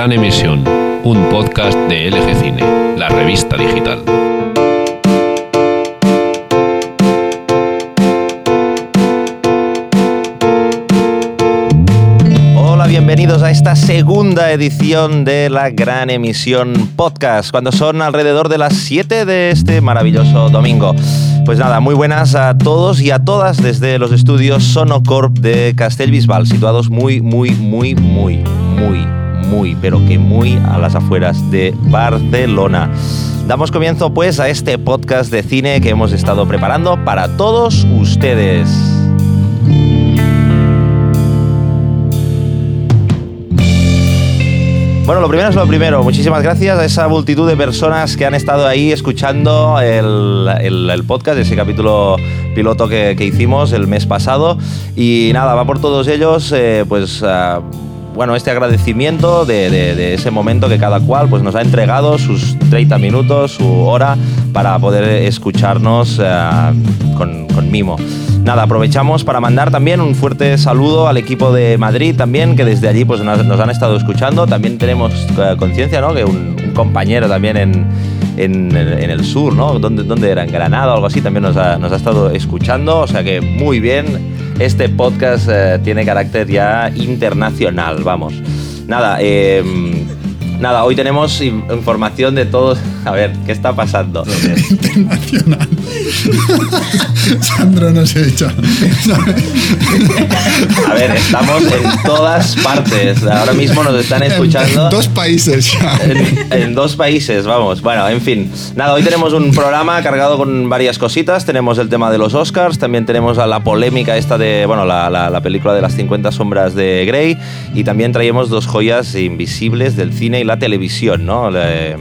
Gran Emisión, un podcast de LG Cine, la revista digital. Hola, bienvenidos a esta segunda edición de la Gran Emisión Podcast, cuando son alrededor de las 7 de este maravilloso domingo. Pues nada, muy buenas a todos y a todas desde los estudios Sonocorp de Castellbisbal, situados muy, muy, muy, muy, muy, muy, pero que muy a las afueras de Barcelona. Damos comienzo pues a este podcast de cine que hemos estado preparando para todos ustedes. Bueno, lo primero es lo primero. Muchísimas gracias a esa multitud de personas que han estado ahí escuchando el, el- podcast, ese capítulo piloto que, que hicimos el mes pasado. Y nada, va por todos ellos, eh, pues... bueno, este agradecimiento de, ese momento que cada cual pues, nos ha entregado sus 30 minutos, su hora, para poder escucharnos eh, con, mimo. Nada, aprovechamos para mandar también un fuerte saludo al equipo de Madrid también, que desde allí pues, nos, han estado escuchando. También tenemos eh, conciencia, ¿no? Que un, compañero también en, el sur, ¿no? ¿Dónde, dónde era? En Granada o algo así, también nos ha estado escuchando. O sea que muy bien. Este podcast eh, tiene carácter ya internacional, vamos. Nada, eh, nada, hoy tenemos in- información de todos. A ver, ¿qué está pasando? internacional. Sandro no se echa. A ver, estamos en todas partes. Ahora mismo nos están escuchando. En dos países ya. En, en dos países, vamos. Bueno, en fin. Nada, hoy tenemos un programa cargado con varias cositas. Tenemos el tema de los Oscars, también tenemos a la polémica esta de, bueno, la, la- la película de las 50 sombras de Grey y también traemos dos joyas invisibles del cine y la televisión, ¿no? Le-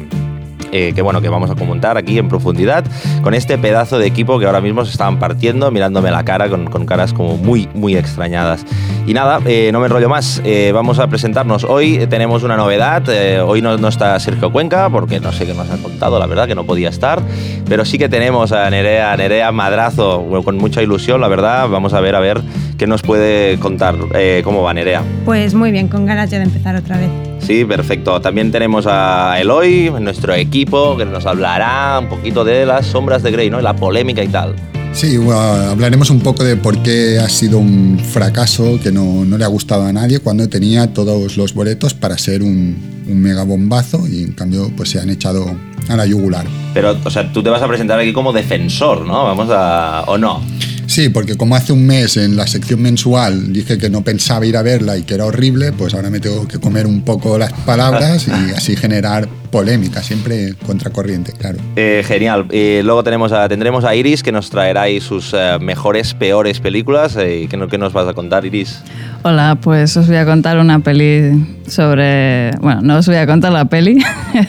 eh, que bueno, que vamos a comentar aquí en profundidad con este pedazo de equipo que ahora mismo se estaban partiendo, mirándome la cara con, con caras como muy, muy extrañadas. Y nada, eh, no me enrollo más, eh, vamos a presentarnos. Hoy tenemos una novedad, eh, hoy no, no está Sergio Cuenca, porque no sé qué nos ha contado, la verdad que no podía estar, pero sí que tenemos a Nerea, Nerea Madrazo, con mucha ilusión, la verdad, vamos a ver, a ver qué nos puede contar, eh, cómo va Nerea. Pues muy bien, con ganas ya de empezar otra vez. Sí, perfecto. También tenemos a Eloy, nuestro equipo, que nos hablará un poquito de las sombras de Grey, ¿no? La polémica y tal. Sí, bueno, hablaremos un poco de por qué ha sido un fracaso que no, no le ha gustado a nadie cuando tenía todos los boletos para ser un, un mega bombazo y en cambio pues se han echado a la yugular. Pero, o sea, tú te vas a presentar aquí como defensor, ¿no? Vamos a... ¿O no? Sí, porque como hace un mes en la sección mensual dije que no pensaba ir a verla y que era horrible, pues ahora me tengo que comer un poco las palabras y así generar polémica, siempre contracorriente, claro. Eh, genial. Y luego tenemos a, tendremos a Iris, que nos traerá ahí sus eh, mejores, peores películas. Eh, ¿qué, no- ¿Qué nos vas a contar, Iris? Hola, pues os voy a contar una peli sobre... Bueno, no os voy a contar la peli,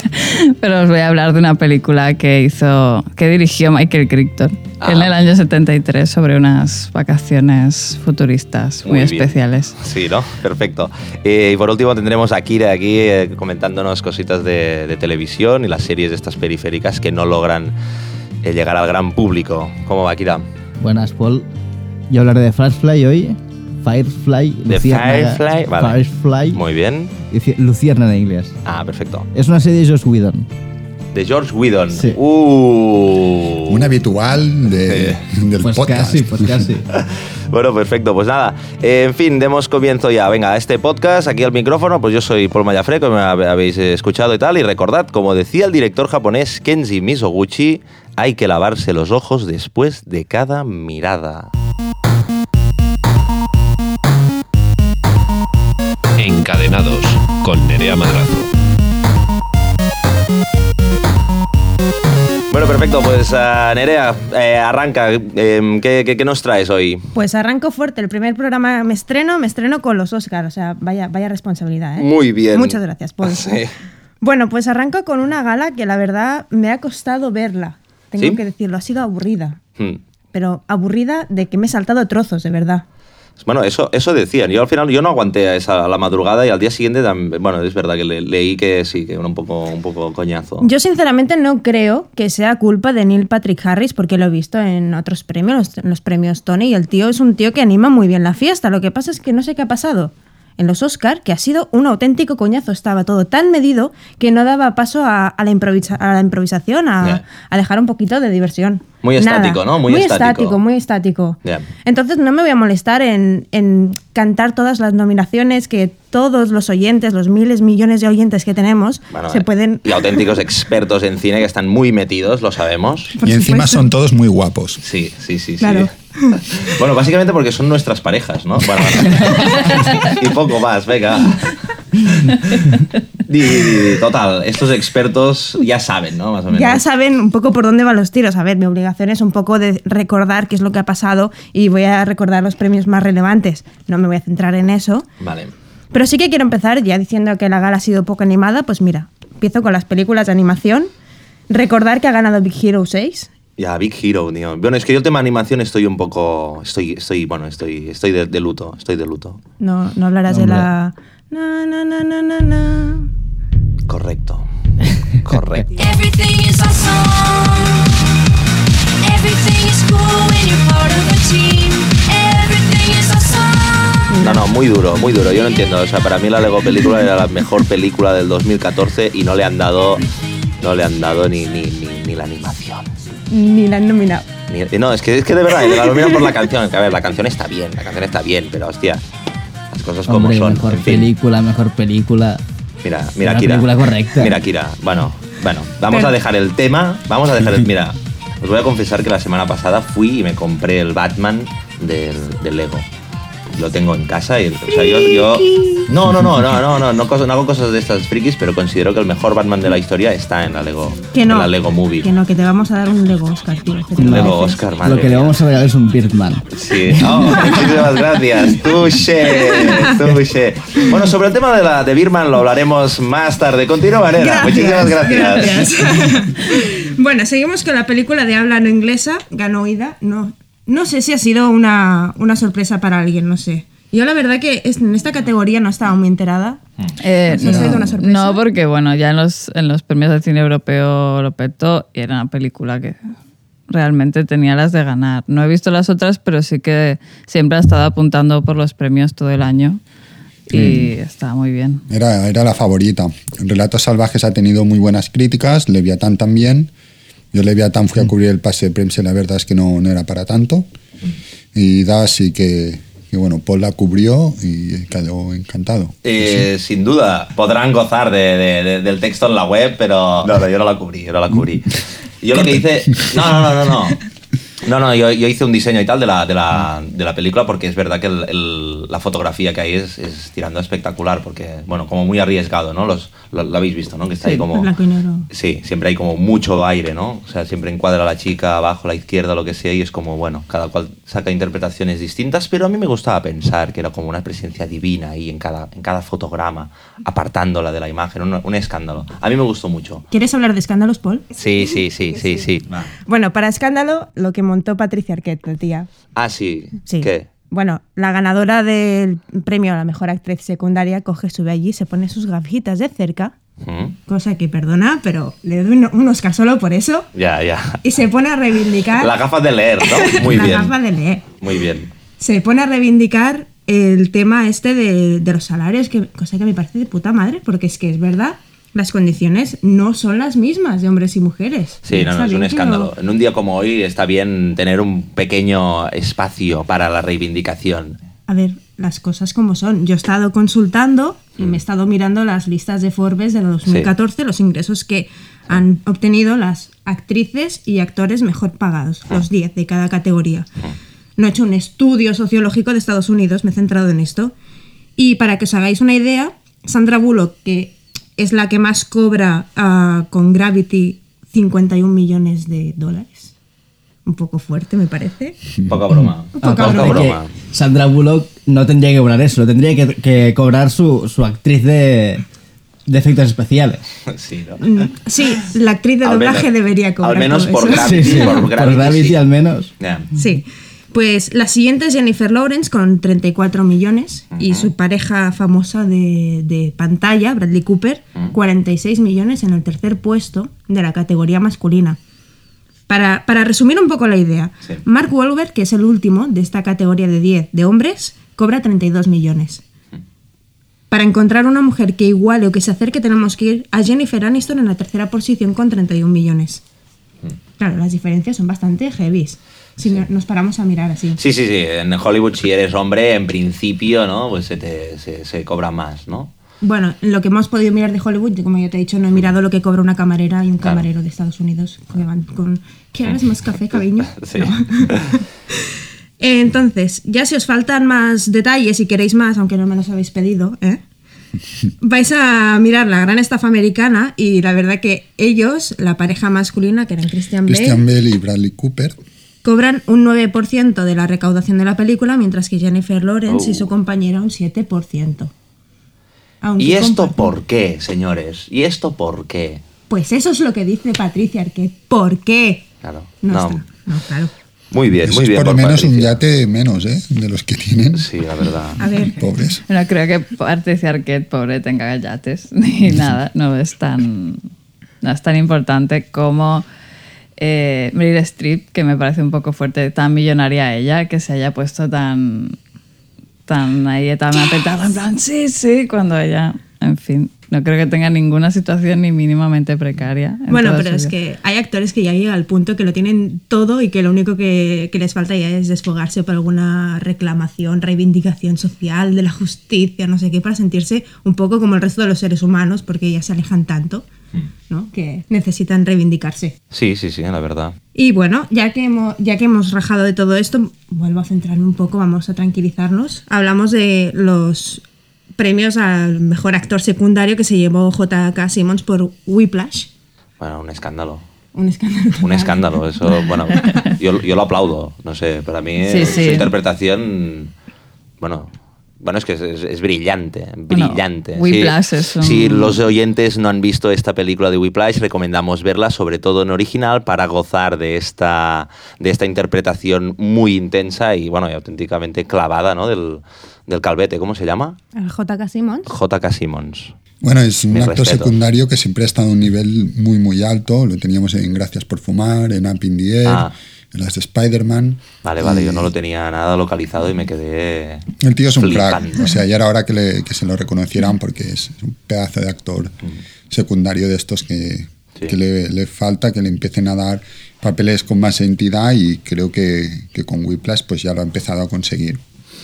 pero os voy a hablar de una película que hizo, que dirigió Michael Crichton Ah. en el año 73 sobre unas vacaciones futuristas muy, Muy especiales. Sí, ¿no? Perfecto. Eh, y por último tendremos a Kira aquí eh, comentándonos cositas de, de televisión y las series de estas periféricas que no logran eh, llegar al gran público. ¿Cómo va, Kira? Buenas, Paul. Yo hablaré de Firefly hoy. Firefly. De Firefly, vale. Firefly. Muy bien. Luci- Luciérnaga en inglés. Ah, perfecto. Es una serie de Joss Whedon. De George Whedon. Sí. Uh. Un habitual de- del Pues podcast. casi, pues casi. Bueno, perfecto. Pues nada, eh, en fin, demos comienzo ya. Venga, a este podcast, aquí al micrófono, pues yo soy Paul Mayafre, como habéis escuchado y tal. Y recordad, como decía el director japonés Kenji Misoguchi, hay que lavarse los ojos después de cada mirada. Encadenados con Nerea Madrazo. Bueno, perfecto. Pues ah, Nerea, eh, arranca. Eh, ¿qué, qué, qué nos traes hoy? Pues arranco fuerte. El primer programa me estreno, me estreno con los Oscars. O sea, vaya, vaya responsabilidad, ¿eh? Muy bien. Muchas gracias, Paul. Sí. Bueno, pues arranco con una gala que la verdad me ha costado verla. Tengo ¿Sí? que decirlo, ha sido aburrida. Hmm. Pero aburrida de que me he saltado trozos, de verdad. Bueno, eso, eso decían. Yo al final yo no aguanté a esa a la madrugada y al día siguiente, bueno, es verdad que le- leí que sí, que era un poco, un poco coñazo. Yo sinceramente no creo que sea culpa de Neil Patrick Harris porque lo he visto en otros premios, los, los premios Tony, y el tío es un tío que anima muy bien la fiesta. Lo que pasa es que no sé qué ha pasado. En los Oscar que ha sido un auténtico coñazo. Estaba todo tan medido que no daba paso a, a la, improvisa- a la improvisación, a, dejar un poquito de diversión. Muy estático, ¿no? Muy estático. estático, muy estático. Entonces no me voy a molestar en, en cantar todas las nominaciones que todos los oyentes, los miles, millones de oyentes que tenemos, Bueno, se eh, pueden... Y auténticos expertos en cine que están muy metidos, lo sabemos. Por y encima son todos muy guapos. Sí, sí, sí, Claro. sí. Bueno, básicamente porque son nuestras parejas, ¿no? Bueno, y poco más, venga. Di, di, di. Total, estos expertos ya saben, ¿no? Más o menos. Ya saben un poco por dónde van los tiros. A ver, mi obligación es un poco de recordar qué es lo que ha pasado y voy a recordar los premios más relevantes. No me voy a centrar en eso. Vale. Pero sí que quiero empezar ya diciendo que la gala ha sido poco animada. Pues mira, empiezo con las películas de animación. Recordar que ha ganado Big Hero 6. Ya, Big Hero, tío. Bueno, es que yo el tema animación estoy un poco... Estoy, estoy bueno, estoy, estoy de, de luto, estoy de luto. No, no hablarás de la... Na, na, na, na, na, na. Correcto. Correcto. Everything is awesome. Everything is cool when you're part of a team. Everything is awesome. No, no, muy duro, muy duro. Yo no entiendo. O sea, para mí la Lego película era la mejor película del 2014 y no le han dado, no le han dado ni, ni, ni, ni la animación. Ni la han nominado. Ni- no, es que, es que de verdad, la nominan por la canción. Que a ver, la canción está bien, la canción está bien, pero hostia, las cosas como Hombre, son. mejor en fin. película, mejor película. Mira, mira, Kira. película correcta. Mira, Kira. Bueno, bueno, vamos Pero- a dejar el tema. Vamos a dejar el. Mira, os voy a confesar que la semana pasada fui y me compré el Batman del, del Lego. Lo tengo en casa y, o sea, yo, yo- no, no, no, no, no, no, no, hago cosas de estas frikis, pero considero que el mejor Batman de la historia está en la Lego, Que no. en la Lego Movie. Que no, que te vamos a dar un Lego Oscar, tío. que te Un lo Lego. Oscar, madre Lo que le vamos a regalar es un Birdman. Sí, oh, muchísimas gracias. Touché, touché. Bueno, sobre el tema de la de Birman lo hablaremos más tarde. Continúa, Varela. Muchísimas gracias. bueno, seguimos con la película de habla no inglesa, ganó Ida. No, no sé si ha sido una, una sorpresa para alguien, no sé. Yo la verdad que es- en esta categoría no estaba muy enterada. Eh, ¿Eso ha sido una sorpresa? no, porque bueno, ya en los, en los premios de cine europeo lo petó y era una película que realmente tenía las de ganar. No he visto las otras, pero sí que siempre ha estado apuntando por los premios todo el año y está muy bien. Era, era la favorita. Relatos Salvajes ha tenido muy buenas críticas, Leviatán también. Yo Leviatán fui a cubrir el pase de prensa y la verdad es que no, no era para tanto. Y Da sí que, que, bueno, Paul la cubrió y quedó encantado. Eh, Sin duda, podrán gozar de- de- de- del texto en la web, pero no, no, yo no la cubrí, yo no la cubrí. Yo lo que hice... No, no, no, no, no. No, no, yo, yo hice un diseño y tal de la, de la, de la película porque es verdad que el- el- la fotografía que hay es, es tirando a espectacular porque, bueno, como muy arriesgado, ¿no? Los, lo, lo habéis visto, ¿no? Que está ahí como... Blanco y negro. Sí, siempre hay como mucho aire, ¿no? O sea, siempre encuadra a la chica abajo, a la izquierda, lo que sea, y es como, bueno, cada cual saca interpretaciones distintas, pero a mí me gustaba pensar que era como una presencia divina ahí en cada, en cada fotograma, apartándola de la imagen, un, un escándalo. A mí me gustó mucho. ¿Quieres hablar de escándalos, Paul? Sí, sí, sí, sí, sí. Bueno, para escándalo, lo que montó Patricia Arquette, tía. Ah, sí. Sí. ¿Qué? Bueno, la ganadora del premio a la mejor actriz secundaria coge, sube allí, se pone sus gafitas de cerca, ¿Mm? cosa que perdona, pero le doy un- un Oscar solo por eso, Ya, ya. y se pone a reivindicar Las gafas de leer, ¿no? Muy la bien. gafa de leer. Muy bien. Se pone a reivindicar el tema este de, de los salarios, que, cosa que me parece de puta madre, porque es que es verdad, las condiciones no son las mismas de hombres y mujeres. Sí, no, no, es un escándalo. lo- En un día como hoy está bien tener un pequeño espacio para la reivindicación. A ver, las cosas como son. Yo he estado consultando y me he estado mirando las listas de Forbes de 2014, los ingresos que han obtenido las actrices y actores mejor pagados, los 10 de cada categoría. No he hecho un estudio sociológico de Estados Unidos, me he centrado en esto. Y para que os hagáis una idea, Sandra Bullock, que es la que más cobra ah, con Gravity 51 millones de dólares. Un poco fuerte, me parece. Poca broma. Poca Poca broma. Sandra Bullock no tendría que cobrar eso, lo tendría que, que cobrar su, su actriz de, de efectos especiales. Sí, ¿no? Mm, Sí, la actriz de Al doblaje menos- debería cobrar. al menos por eso. Gravity, Sí, sí, por por Gravity, al menos. Sí. Pues la siguiente es Jennifer Lawrence con 34 millones y su pareja famosa de, de pantalla, Bradley Cooper, 46 millones en el tercer puesto de la categoría masculina. Para, para resumir un poco la idea, Sí. Mark Wahlberg, que es el último de esta categoría de 10 de hombres, cobra 32 millones. Para encontrar una mujer que iguale o que se acerque tenemos que ir a Jennifer Aniston en la tercera posición con 31 millones. Claro, las diferencias son bastante heavies. Si no- nos paramos a mirar así. Sí, sí, sí. En Hollywood, si eres hombre, en principio, ¿no? Pues se, te, se, se cobra más, ¿no? Bueno, lo que hemos podido mirar de Hollywood, como ya te he dicho, no he mirado lo que cobra una camarera y un Claro. camarero de Estados Unidos. Que van con. ¿Quieres más café, cariño? Sí. No. Entonces, ya si os faltan más detalles y queréis más, aunque no me los habéis pedido, ¿eh? vais a mirar la gran estafa americana y la verdad que ellos, la pareja masculina, que eran Christian Bale, Christian Bale y Bradley Cooper. Cobran un 9% de la recaudación de la película, mientras que Jennifer Lawrence y Oh. su compañera un 7%. Aunque ¿Y esto comparten- por qué, señores? ¿Y esto por qué? Pues eso es lo que dice Patricia Arquette. ¿Por qué? Claro. No, No. está. No, claro. Muy bien, Eso muy es bien. por lo menos un Patricia. yate menos, ¿eh? De los que tienen. Sí, la verdad. A ver, Pobres. No creo que Patricia Arquette, pobre, tenga yates ni nada. No es tan, no es tan importante como eh, Meryl Streep, que me parece un poco fuerte, tan millonaria ella, que se haya puesto tan, tan ahí, tan apretada, en plan, sí, sí, cuando ella, en fin, no creo que tenga ninguna situación ni mínimamente precaria. en bueno, pero es que hay actores que ya llegan al punto que lo tienen todo y que lo único que, que les falta ya es desfogarse por alguna reclamación, reivindicación social, de la justicia, no sé qué, para sentirse un poco como el resto de los seres humanos, porque ya se alejan tanto, ¿no? Que necesitan reivindicarse. Sí, sí, sí, la verdad. Y bueno, ya que, hemos, ya que hemos rajado de todo esto, vuelvo a centrarme un poco, vamos a tranquilizarnos. Hablamos de los premios al mejor actor secundario que se llevó J.K. Simmons por Whiplash. Bueno, un escándalo. Un escándalo. Un escándalo, eso, bueno, yo, yo lo aplaudo, no sé, para mí Sí, eh, sí. su interpretación, bueno, bueno, es que es, es- es brillante, brillante. Whiplash Si- es un- Si los oyentes no han visto esta película de Whiplash, recomendamos verla, sobre todo en original, para gozar de esta, de esta interpretación muy intensa y, bueno, y auténticamente clavada, ¿no? Del, del calvete, ¿cómo se llama? El J.K. Simmons. J.K. Simmons. Bueno, es un Mis actor respetos. secundario que siempre ha estado a un nivel muy, muy alto. Lo teníamos en Gracias por Fumar, en Up in the Air, Ah. en las de Spider-Man. Vale, vale, Y yo no lo tenía nada localizado y me quedé. El tío es un crack. O sea, ya era hora que, le- que se lo reconocieran porque es un pedazo de actor secundario de estos que, Sí. que le, le falta, que le empiecen a dar papeles con más entidad y creo que, que con Whiplash pues ya lo ha empezado a conseguir.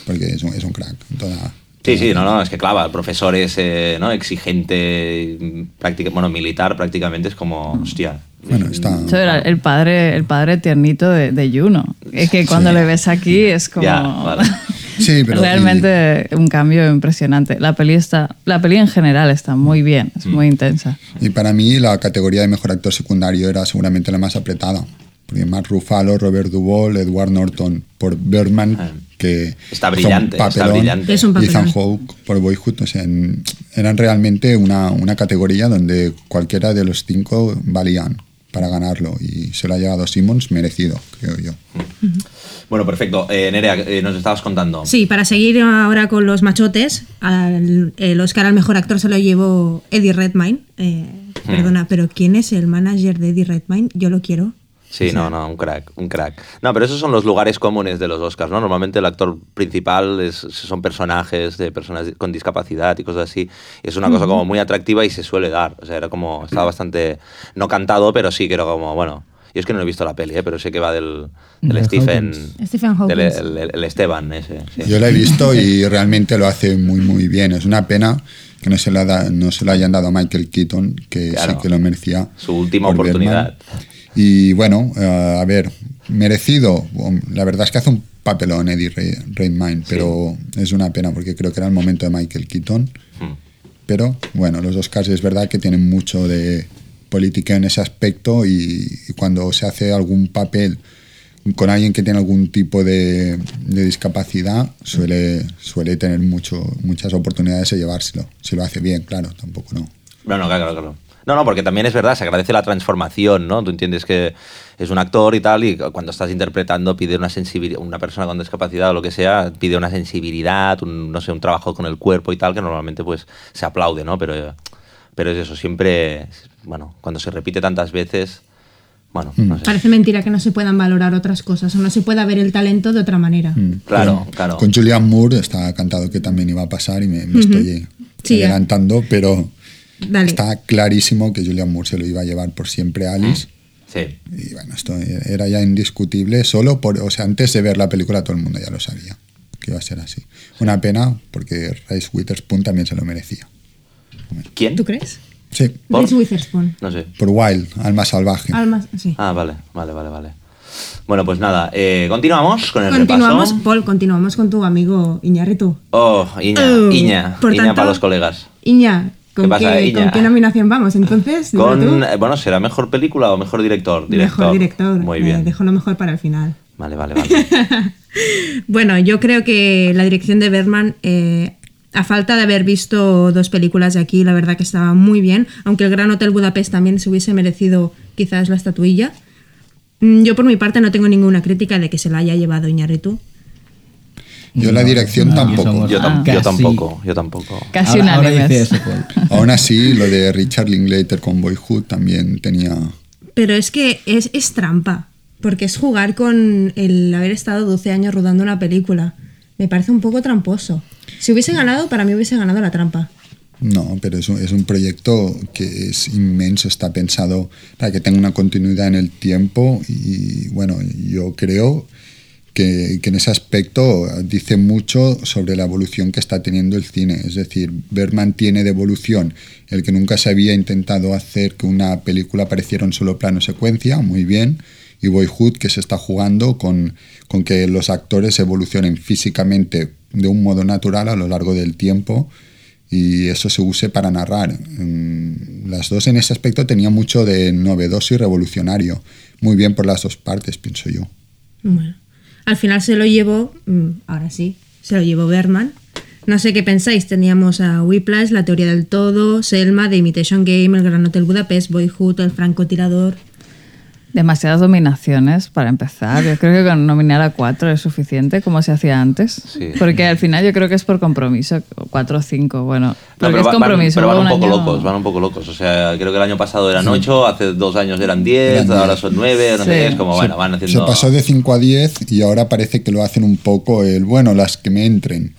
Porque es un, es un crack. toda- Sí, sí, no, no, es que claro, el profesor es eh, ¿no? exigente, mm, práctica- bueno, militar prácticamente es como, hostia. Bueno, está... Eso era el padre, el padre tiernito de, de Juno. Es que cuando le ves aquí es como... Ya, vale. Sí, pero... Realmente un cambio impresionante. La peli, está, la peli en general está muy bien, es muy intensa. Y para mí la categoría de mejor actor secundario era seguramente la más apretada. Porque Mark Ruffalo, Robert Duvall, Edward Norton por Birdman, Ah. Que Está brillante, está papelón, brillante. Es un y Ethan papelón. Hawke por Boyhood. O sea, en- eran realmente una, una categoría donde cualquiera de los cinco valían para ganarlo. Y se lo ha llevado Simmons merecido, creo yo. Bueno, perfecto. Eh, Nerea, eh, nos estabas contando. Sí, para seguir ahora con los machotes, al- el Oscar al mejor actor se lo llevó Eddie Redmayne. Eh, Hmm. Perdona, pero ¿quién es el manager de Eddie Redmayne? Yo lo quiero. Sí, no, no, un crack, un crack. No, pero esos son los lugares comunes de los Oscars, ¿no? Normalmente el actor principal es- son personajes de personas con discapacidad y cosas así. Y es una cosa como muy atractiva y se suele dar. O sea, era como, estaba bastante, no cantado, pero sí que era como, bueno. Yo es que no he visto la peli, ¿eh? pero sé que va del, del De Stephen, Hawkins. Stephen Hawkins. del el, el- Esteban ese. sí. Yo la he visto y realmente lo hace muy, muy bien. Es una pena que no se lo, da- no se lo hayan dado a Michael Keaton, que Claro. sí que lo merecía. Su última por oportunidad. Y bueno, eh, a ver, merecido. La verdad es que hace un papelón Eddie Re- Redmayne, pero es una pena porque creo que era el momento de Michael Keaton. Hmm. Pero bueno, los Oscars es verdad que tienen mucho de política en ese aspecto y, y cuando se hace algún papel con alguien que tiene algún tipo de, de discapacidad suele, suele tener mucho, muchas oportunidades de llevárselo. Si lo hace bien, claro, tampoco no. No, no, claro, claro. No, no, porque también es verdad, se agradece la transformación, ¿no? Tú entiendes que es un actor y tal, y cuando estás interpretando pide una sensibilidad, una persona con discapacidad o lo que sea, pide una sensibilidad, un, no sé, un trabajo con el cuerpo y tal, que normalmente pues se aplaude, ¿no? Pero, pero es eso, siempre, bueno, cuando se repite tantas veces, bueno, no sé. Parece mentira que no se puedan valorar otras cosas o no se pueda ver el talento de otra manera. Mm. Claro, Con- claro. Con Julian Moore está cantado que también iba a pasar y me, me estoy Sí, ya. adelantando, pero Dale. está clarísimo que Julian Moore se lo iba a llevar por siempre a Alice. Sí. Y bueno, esto era ya indiscutible, solo por, o sea, antes de ver la película todo el mundo ya lo sabía que iba a ser así. Una pena porque Reese Witherspoon también se lo merecía. ¿Quién? ¿Tú crees? Sí, ¿Por? Reese Witherspoon. No sé. por Wild, Alma Salvaje. Almas, sí. Ah, vale, vale, vale, vale. Bueno, pues nada, eh, continuamos con el Continuamos, repaso. Paul, continuamos con tu amigo Iñárritu. Oh, Iña, Oh, Iña, Iña tanto, para los colegas. Iña, ¿con, ¿Qué pasa, qué? ¿con qué nominación vamos entonces? Con, eh, bueno, ¿será mejor película o mejor director? Mejor director. Muy Eh, bien. dejo lo mejor para el final. Vale, vale, vale. Bueno, yo creo que la dirección de Bergman, eh, a falta de haber visto dos películas de aquí, la verdad que estaba muy bien, aunque el Gran Hotel Budapest también se hubiese merecido quizás la estatuilla. Mm, Yo por mi parte no tengo ninguna crítica de que se la haya llevado Iñárritu. Yo la dirección no, tampoco. Yo, tam- Ah, yo casi. tampoco, yo tampoco. Casi ahora, ahora unánimes. dice eso, Paul. Aún así, lo de Richard Linklater con Boyhood también tenía... Pero es que es, es trampa, porque es jugar con el haber estado 12 años rodando una película. Me parece un poco tramposo. Si hubiese ganado, para mí hubiese ganado la trampa. No, pero es un, es un proyecto que es inmenso, está pensado para que tenga una continuidad en el tiempo y bueno, yo creo que, en ese aspecto dice mucho sobre la evolución que está teniendo el cine. Es decir, Bergman tiene de evolución el que nunca se había intentado hacer que una película pareciera un solo plano secuencia, muy bien, y Boyhood que se está jugando con, con que los actores evolucionen físicamente de un modo natural a lo largo del tiempo y eso se use para narrar. Mm, Las dos en ese aspecto tenían mucho de novedoso y revolucionario. Muy bien por las dos partes, pienso yo. Bueno, al final se lo llevó, mm, ahora sí, se lo llevó Berman. No sé qué pensáis, teníamos a Whiplash, La Teoría del Todo, Selma, The Imitation Game, El Gran Hotel Budapest, Boyhood, El Francotirador. Demasiadas dominaciones para empezar. Yo creo que con nominar a cuatro es suficiente, como se hacía antes. Sí. Porque al final yo creo que es por compromiso. Cuatro o cinco, bueno. No, Porque pero es va- van, compromiso. pero van un poco año- locos, van un poco locos. O sea, creo que el año pasado eran 8, hace dos años eran 10, Eran ahora 10. son 9, no sé Sí. qué, es como, Se- bueno, van Se haciendo... pasó de 5 a 10 y ahora parece que lo hacen un poco el, bueno, las que me entren.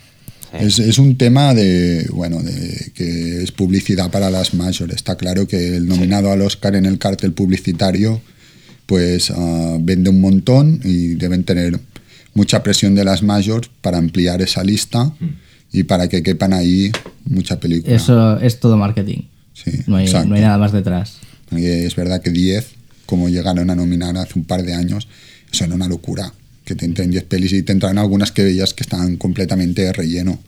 Es, es un tema de, bueno, de que es publicidad para las mayores. Está claro que el nominado al Oscar en el cartel publicitario pues ah, vende un montón y deben tener mucha presión de las mayores para ampliar esa lista y para que quepan ahí mucha película. Eso es todo marketing. Sí, No hay, exacto. no hay nada más detrás. Es verdad que 10, como llegaron a nominar hace un par de años, eso era una locura. Que te entren 10 pelis y te entran algunas que veías que estaban completamente de relleno.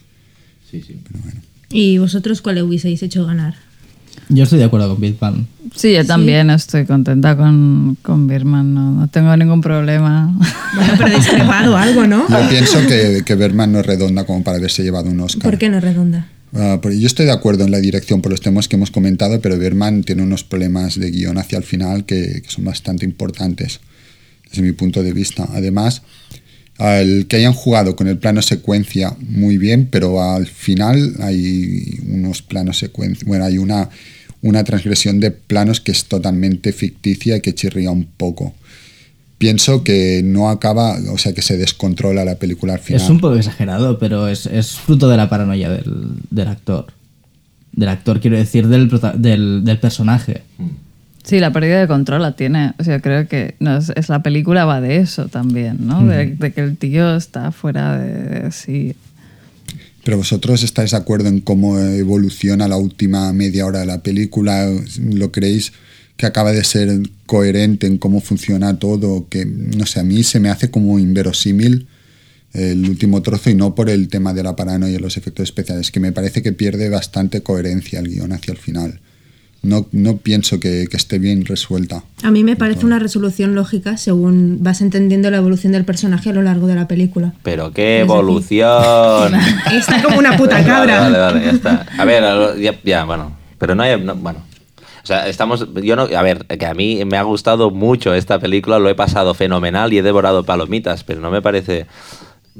¿Y vosotros cuál le hubieseis hecho ganar? Yo estoy de acuerdo con Bitman. Sí, yo también estoy contenta con, con Birman. No, no tengo ningún problema. Bueno, pero discrepado algo, ¿no? Yo pienso que, que Bergman no es redonda como para haberse llevado un Oscar. ¿Por qué no redonda? Ah, porque yo estoy de acuerdo en la dirección por los temas que hemos comentado, pero Bergman tiene unos problemas de guion hacia el final que, que son bastante importantes desde mi punto de vista. Además, el que hayan jugado con el plano secuencia muy bien, pero al final hay unos planos secuencia, bueno, hay una, una transgresión de planos que es totalmente ficticia y que chirría un poco. Pienso que no acaba, o sea, que se descontrola la película al final. Es un poco exagerado, pero es, es fruto de la paranoia del, del actor. Del actor, quiero decir, del, del, del personaje. Sí, la pérdida de control la tiene. O sea, creo que no, es, es la película va de eso también, ¿no? De, de que el tío está fuera de, de sí. Pero vosotros estáis de acuerdo en cómo evoluciona la última media hora de la película, ¿lo creéis que acaba de ser coherente en cómo funciona todo? Que no sé, a mí se me hace como inverosímil el último trozo y no por el tema de la paranoia y los efectos especiales, que me parece que pierde bastante coherencia el guion hacia el final. No, no pienso que, que esté bien resuelta. A mí me parece una resolución lógica según vas entendiendo la evolución del personaje a lo largo de la película. Pero qué evolución. Está como una puta cabra. Vale, vale, vale, ya está. A ver, a lo- ya, ya, bueno. Pero no hay. no, bueno. O sea, estamos. Yo no. A ver, que a mí me ha gustado mucho esta película, lo he pasado fenomenal y he devorado palomitas, pero no me parece.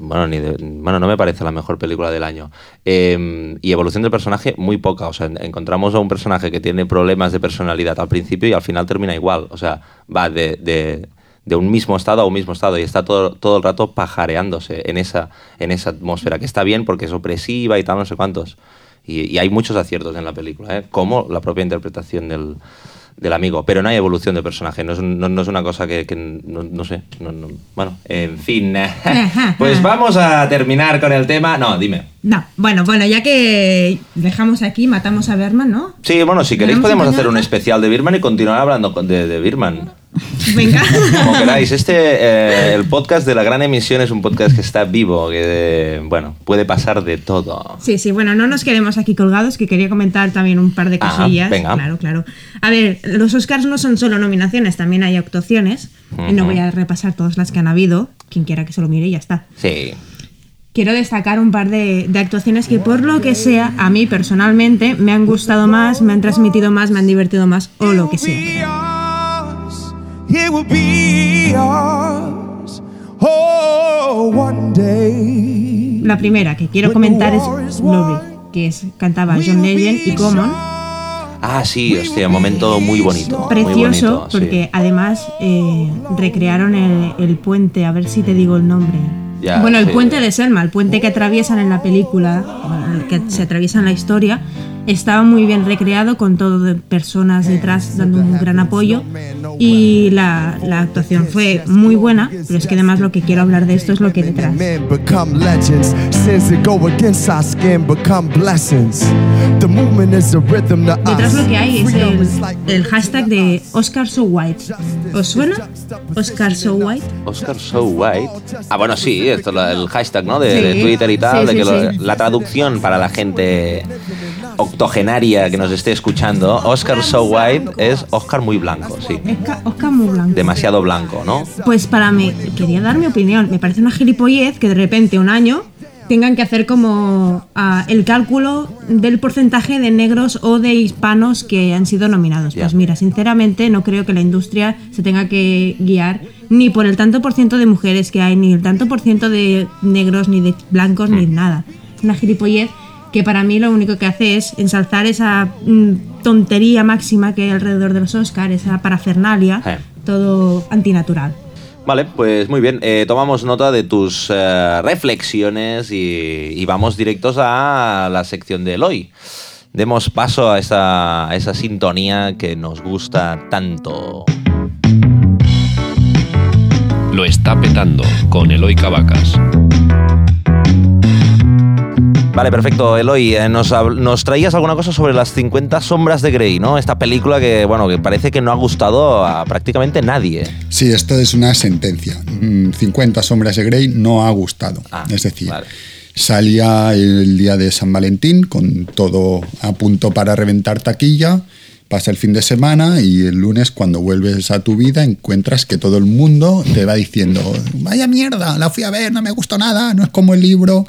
Bueno, ni de- bueno, no me parece la mejor película del año. Eh, y evolución del personaje, muy poca. O sea, en- encontramos a un personaje que tiene problemas de personalidad al principio y al final termina igual. O sea, va de, un mismo estado a un mismo estado y está todo, todo el rato pajareándose en esa, en esa atmósfera, que está bien porque es opresiva y tal, no sé cuántos. Y, y hay muchos aciertos en la película, ¿eh? como la propia interpretación del, del amigo. Pero no hay evolución de personaje, no es, no, no es una cosa que, que no, no sé. no- no- bueno, en fin. pues vamos a terminar con el tema. No, dime. No, bueno, bueno, ya que dejamos aquí, matamos a Berman, ¿no? Sí, bueno, si queréis ¿Tenemos podemos hacer un especial de Birman y continuar hablando de, de Birman. Venga. Como queráis. Este, eh, el podcast de la gran emisión es un podcast que está vivo, que, eh, bueno, puede pasar de todo. Sí, sí, bueno, no nos quedemos aquí colgados, que quería comentar también un par de Ah, cosillas. venga. Claro, claro. A ver, los Oscars no son solo nominaciones, también hay actuaciones. Y no Ujú. voy a repasar todas las que han habido. Quien quiera que se lo mire y ya está. Sí. Quiero destacar un par de, de actuaciones que por lo que sea, a mí personalmente, me han gustado más, me han transmitido más, me han divertido más o lo que sea. It will be ours. Oh, one day. La primera que quiero comentar es Glory, que es, cantaba John Legend y Common. Ah, sí, hostia, un momento muy bonito. muy Precioso, sí. porque además eh, recrearon el, el puente, a ver si te digo el nombre. Ya, bueno, el sí. puente de Selma, el puente que atraviesan en la película, que se atraviesa en la historia, estaba muy bien recreado con todo de personas detrás dando un gran apoyo y la, la actuación fue muy buena, pero es que además lo que quiero hablar de esto es lo que detrás. To Detrás us. lo que hay es el, el hashtag de Oscar So White. ¿Os suena? Oscar So White. Oscar So White. Ah, bueno, sí, esto lo- el hashtag, ¿no? De, Sí. de Twitter y tal, Sí, de sí, que lo- sí. la traducción para la gente octogenaria que nos esté escuchando, Oscar So White es Oscar muy blanco, sí. Oscar, muy blanco. Demasiado blanco, ¿no? Pues para mí, quería dar mi opinión. Me parece una gilipollez que de repente un año tengan que hacer como ah, el cálculo del porcentaje de negros o de hispanos que han sido nominados. Ya. Pues mira, sinceramente no creo que la industria se tenga que guiar ni por el tanto por ciento de mujeres que hay, ni el tanto por ciento de negros, ni de blancos, ni Mm. nada. Es una gilipollez que para mí lo único que hace es ensalzar esa mm, tontería máxima que hay alrededor de los Oscars, esa parafernalia, Eh. todo antinatural. Vale, pues muy bien. Eh, tomamos nota de tus eh, reflexiones y, y vamos directos a la sección de Eloy. Demos paso a esa, a esa sintonía que nos gusta tanto. Lo está petando con Eloy Cavacas. Vale, perfecto. Eloy, eh, nos, traías alguna cosa sobre las 50 sombras de Grey, ¿no? Esta película que, bueno, que parece que no ha gustado a prácticamente nadie. Sí, esto es una sentencia. Mm, 50 sombras de Grey no ha gustado. Ah, es decir, vale. salía el día de San Valentín con todo a punto para reventar taquilla. Pasa el fin de semana y el lunes cuando vuelves a tu vida encuentras que todo el mundo te va diciendo, vaya mierda, la fui a ver, no me gustó nada, no es como el libro,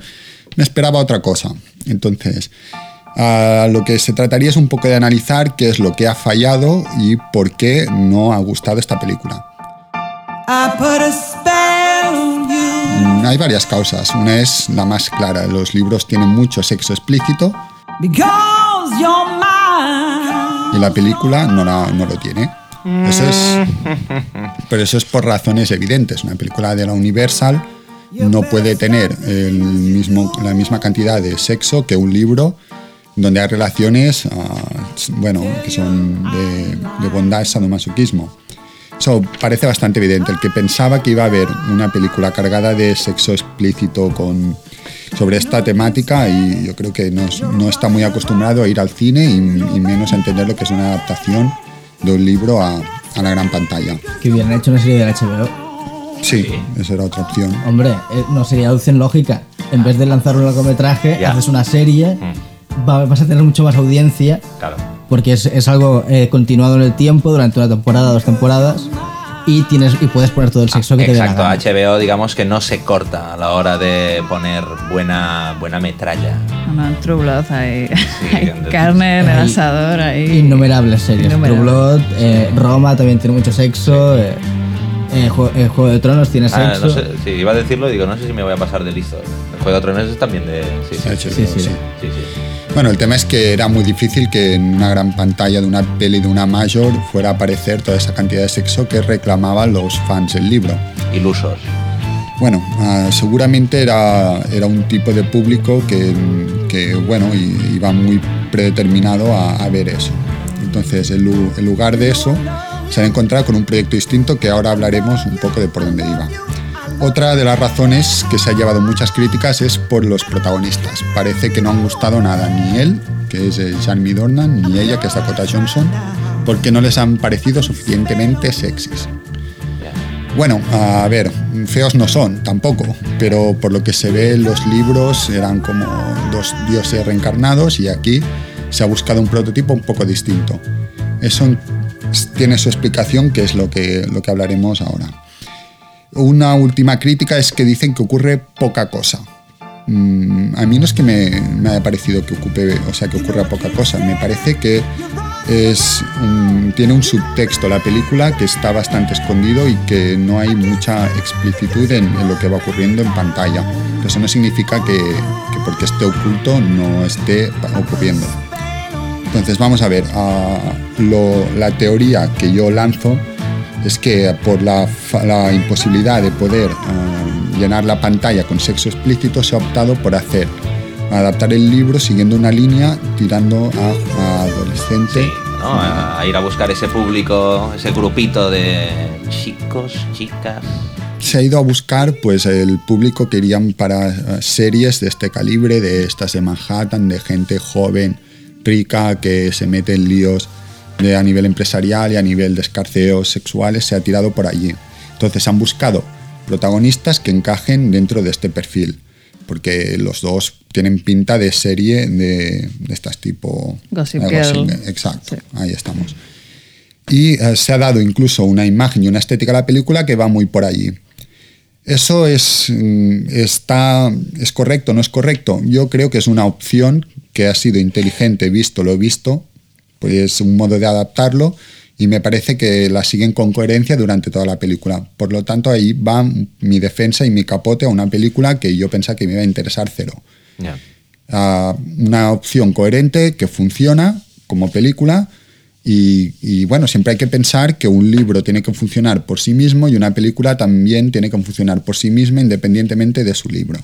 me esperaba otra cosa. Entonces, a lo que se trataría es un poco de analizar qué es lo que ha fallado y por qué no ha gustado esta película. Mm, Hay varias causas. Una es la más clara. Los libros tienen mucho sexo explícito y la película no, la- no lo tiene. Eso es, pero eso es por razones evidentes. Una película de la Universal no puede tener el mismo, la misma cantidad de sexo que un libro donde hay relaciones, ah, bueno, que son de, de bondad, sadomasoquismo. Eso parece bastante evidente. El que pensaba que iba a haber una película cargada de sexo explícito con, sobre esta temática y yo creo que no, no está muy acostumbrado a ir al cine y, y menos a entender lo que es una adaptación de un libro a, a la gran pantalla. Que hubieran hecho una serie del HBO. Sí, esa era otra opción. Hombre, eh, no sería opción lógica. En vez de lanzar un largometraje, Ya. haces una serie, va- vas a tener mucho más audiencia, Claro. porque es, es algo eh, continuado en el tiempo, durante una temporada, dos temporadas, y tienes y puedes poner todo el sexo que te dé la Exacto. HBO digamos que no se corta a la hora de poner buena, buena metralla. Bueno, True Blood, hay, hay entonces- carne en el asador, ahí. Innumerables series. True Innumerables. Blood, eh, Roma también tiene mucho sexo, eh, eh, Jue- eh, Juego de Tronos tiene Ah, sexo. no sé, sí, iba a decirlo y digo, no sé si me voy a pasar de listo. El juego de Tronos es también de... Sí, sí, HBO, sí, sí. sí. sí, sí. Bueno, el tema es que era muy difícil que en una gran pantalla de una peli de una mayor fuera a aparecer toda esa cantidad de sexo que reclamaban los fans del libro. Ilusos. bueno, ah, seguramente era, era un tipo de público que, que, bueno, iba muy predeterminado a, a ver eso. Entonces, en, lu- en lugar de eso, se han encontrado con un proyecto distinto que ahora hablaremos un poco de por dónde iba. Otra de las razones que se ha llevado muchas críticas es por los protagonistas. Parece que no han gustado nada, ni él, que es eh, Jeremy Dornan, ni ella, que es Dakota Johnson, porque no les han parecido suficientemente sexys. Bueno, a ver, feos no son tampoco, pero por lo que se ve los libros eran como dos dioses reencarnados y aquí se ha buscado un prototipo un poco distinto. Eso tiene su explicación, que es lo que, lo que hablaremos ahora. Una última crítica es que dicen que ocurre poca cosa. Mm, a mí no es que me, me haya parecido que ocupe, o sea, que ocurra poca cosa. Me parece que es tiene un subtexto la película que está bastante escondido y que no hay mucha explicitud en, en lo que va ocurriendo en pantalla. Pero eso no significa que, que porque esté oculto no esté ocurriendo. Entonces vamos a ver, ah, lo- la teoría que yo lanzo es que por la, imposibilidad de poder ah, llenar la pantalla con sexo explícito se ha optado por hacer adaptar el libro siguiendo una línea tirando a, a adolescente. Sí, ¿no? A, a ir a buscar ese público, ese grupito de chicos, chicas. Se ha ido a buscar pues el público que irían para eh, series de este calibre, de estas de Manhattan, de gente joven, rica, que se mete en líos de, a nivel empresarial y a nivel de escarceos sexuales, se ha tirado por allí. Entonces han buscado protagonistas que encajen dentro de este perfil, porque los dos tienen pinta de serie de, de estas tipo... Gossip. Exacto, ahí estamos. Y eh, se ha dado incluso una imagen y una estética a la película que va muy por allí. ¿Eso es, mm, está, es correcto no es correcto? Yo creo que es una opción que ha sido inteligente, visto lo visto, pues es un modo de adaptarlo y me parece que la siguen con coherencia durante toda la película. Por lo tanto, ahí va mi defensa y mi capote a una película que yo pensaba que me iba a interesar cero. Una opción coherente que funciona como película y, y, bueno, siempre hay que pensar que un libro tiene que funcionar por sí mismo y una película también tiene que funcionar por sí misma independientemente de su libro.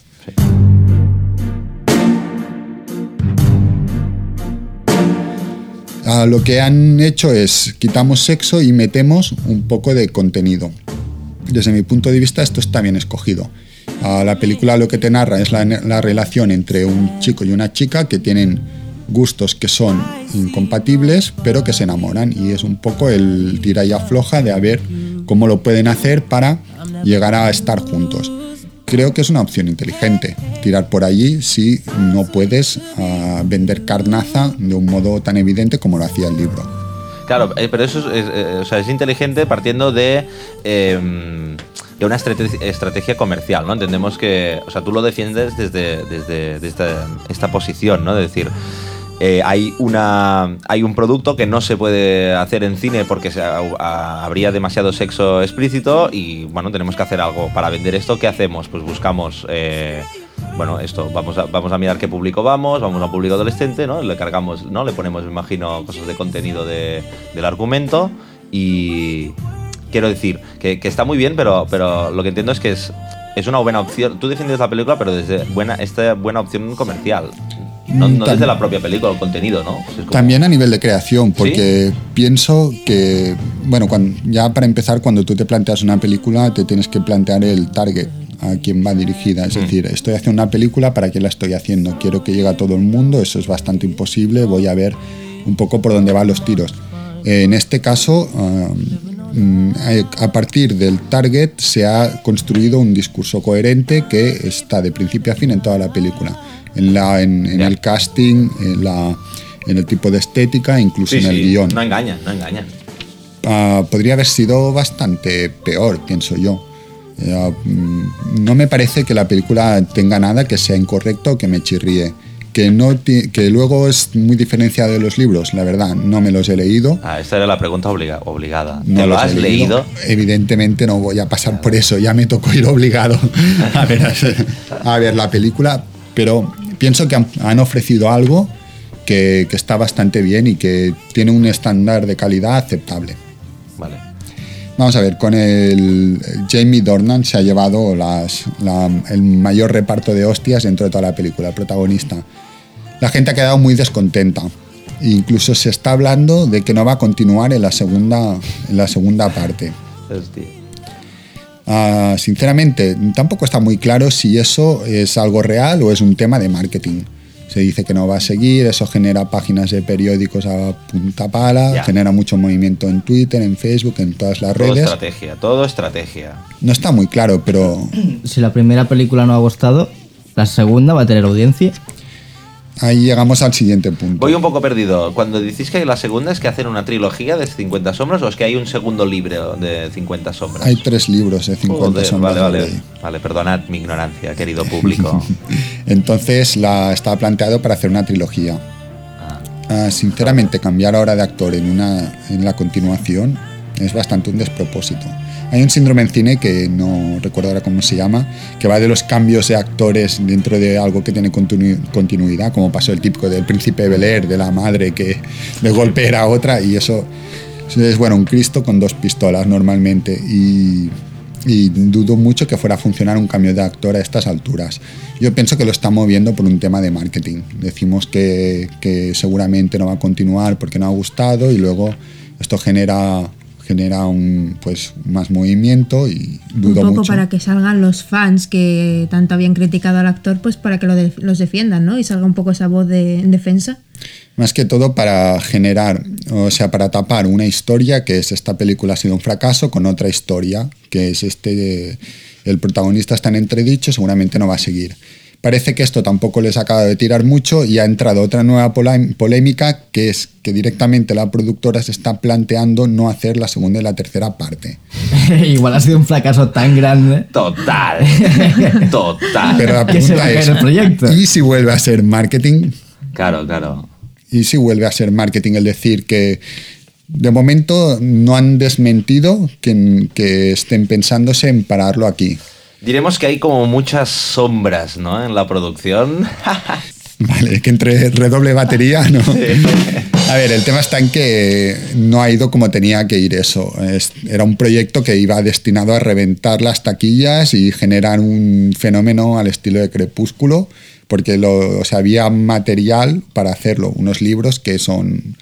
Ah, lo que han hecho es quitamos sexo y metemos un poco de contenido. Desde mi punto de vista esto está bien escogido. Ah, la película lo que te narra es la, la relación entre un chico y una chica que tienen gustos que son incompatibles pero que se enamoran y es un poco el tira y afloja de a ver cómo lo pueden hacer para llegar a estar juntos. Creo que es una opción inteligente tirar por allí si no puedes ah, vender carnaza de un modo tan evidente como lo hacía el libro. Claro, eh, pero eso es, es, eh, es inteligente partiendo de, eh, de una estrate- estrategia comercial, ¿no? Entendemos que, o sea, tú lo defiendes desde, desde, desde esta, esta posición, ¿no? De decir, eh, hay, una, hay un producto que no se puede hacer en cine porque se- habría demasiado sexo explícito y, bueno, tenemos que hacer algo para vender esto. ¿Qué hacemos? Pues buscamos... eh, bueno, esto, vamos a, vamos a mirar qué público vamos, vamos a público adolescente, ¿no? Le cargamos, ¿no? Le ponemos, me imagino, cosas de contenido de- del argumento y quiero decir que, que está muy bien, pero, pero lo que entiendo es que es, es una buena opción. Tú defiendes la película, pero desde buena, esta buena opción comercial. No, Mm, no desde la propia película, el contenido, ¿no? Es como- También a nivel de creación, porque pienso que, bueno, cuando, ya para empezar, cuando tú te planteas una película, te tienes que plantear el target, a quién va dirigida. Es decir, estoy haciendo una película, ¿para quién la estoy haciendo? Quiero que llegue a todo el mundo, eso es bastante imposible, voy a ver un poco por dónde van los tiros. En este caso, um, a a partir del target se ha construido un discurso coherente que está de principio a fin en toda la película. En, la, en, en el casting, en, la, en el tipo de estética, incluso Sí, en el sí, guion. No engaña, no engaña. Ah, podría haber sido bastante peor, pienso yo. Mm, no me parece que la película tenga nada que sea incorrecto o que me chirríe. Que, no que luego es muy diferenciada de los libros, la verdad, no me los he leído. Ah, esta era la pregunta obliga- obligada. No ¿Te lo los has he leído? Evidentemente no voy a pasar por eso, ya me tocó ir obligado a ver, a ver la película, pero pienso que han, han ofrecido algo que, que está bastante bien y que tiene un estándar de calidad aceptable. Vale. Vamos a ver, con el Jamie Dornan se ha llevado las- la- el mayor reparto de hostias dentro de toda la película, el protagonista. La gente ha quedado muy descontenta. Incluso se está hablando de que no va a continuar en la segunda, en la segunda parte. Hostia. Ah, sinceramente, tampoco está muy claro si eso es algo real o es un tema de marketing. Se dice que no va a seguir, eso genera páginas de periódicos a punta pala, Ya. genera mucho movimiento en Twitter, en Facebook, en todas las Todo redes. estrategia, todo estrategia. No está muy claro, pero Si la primera película no ha gustado, la segunda va a tener audiencia. Ahí llegamos al siguiente punto. Voy un poco perdido. Cuando decís que la segunda es que hacen una trilogía de 50 sombras o es que hay un segundo libro de 50 sombras. Hay tres libros de 50 Joder, sombras vale, vale. Vale, perdonad mi ignorancia, querido público. Entonces la está planteado para hacer una trilogía. Ah, sinceramente, cambiar ahora de actor en, una, en la continuación es bastante un despropósito. Hay un síndrome en cine que no recuerdo ahora cómo se llama, que va de los cambios de actores dentro de algo que tiene continu- continuidad, como pasó el típico del príncipe Bel Air, de la madre que de golpe era otra, y eso es bueno, un Cristo con dos pistolas normalmente. Y, y dudo mucho que fuera a funcionar un cambio de actor a estas alturas. Yo pienso que lo está moviendo por un tema de marketing. Decimos que, que seguramente no va a continuar porque no ha gustado y luego esto genera genera un pues más movimiento y Un dudo poco mucho. para que salgan los fans que tanto habían criticado al actor, pues para que lo de- los defiendan, ¿no? Y salga un poco esa voz de, en defensa. Más que todo para generar, o sea, para tapar una historia que es esta película ha sido un fracaso con otra historia, que es este, el protagonista está en entredicho, seguramente no va a seguir. Parece que esto tampoco les acaba de tirar mucho y ha entrado otra nueva polé- polémica, que es que directamente la productora se está planteando no hacer la segunda y la tercera parte. Igual ha sido un fracaso tan grande. Total. Total. Pero la pregunta es, el proyecto. ¿y si vuelve a ser marketing? Claro, claro. y si vuelve a ser marketing el decir que de momento no han desmentido que, que estén pensándose en pararlo aquí. Diremos que hay como muchas sombras, ¿no? En la producción. Vale, que entre redoble batería, ¿no? A ver, el tema está en que no ha ido como tenía que ir eso. Es- era un proyecto que iba destinado a reventar las taquillas y generar un fenómeno al estilo de Crepúsculo, porque lo, o sea, había material para hacerlo, unos libros que son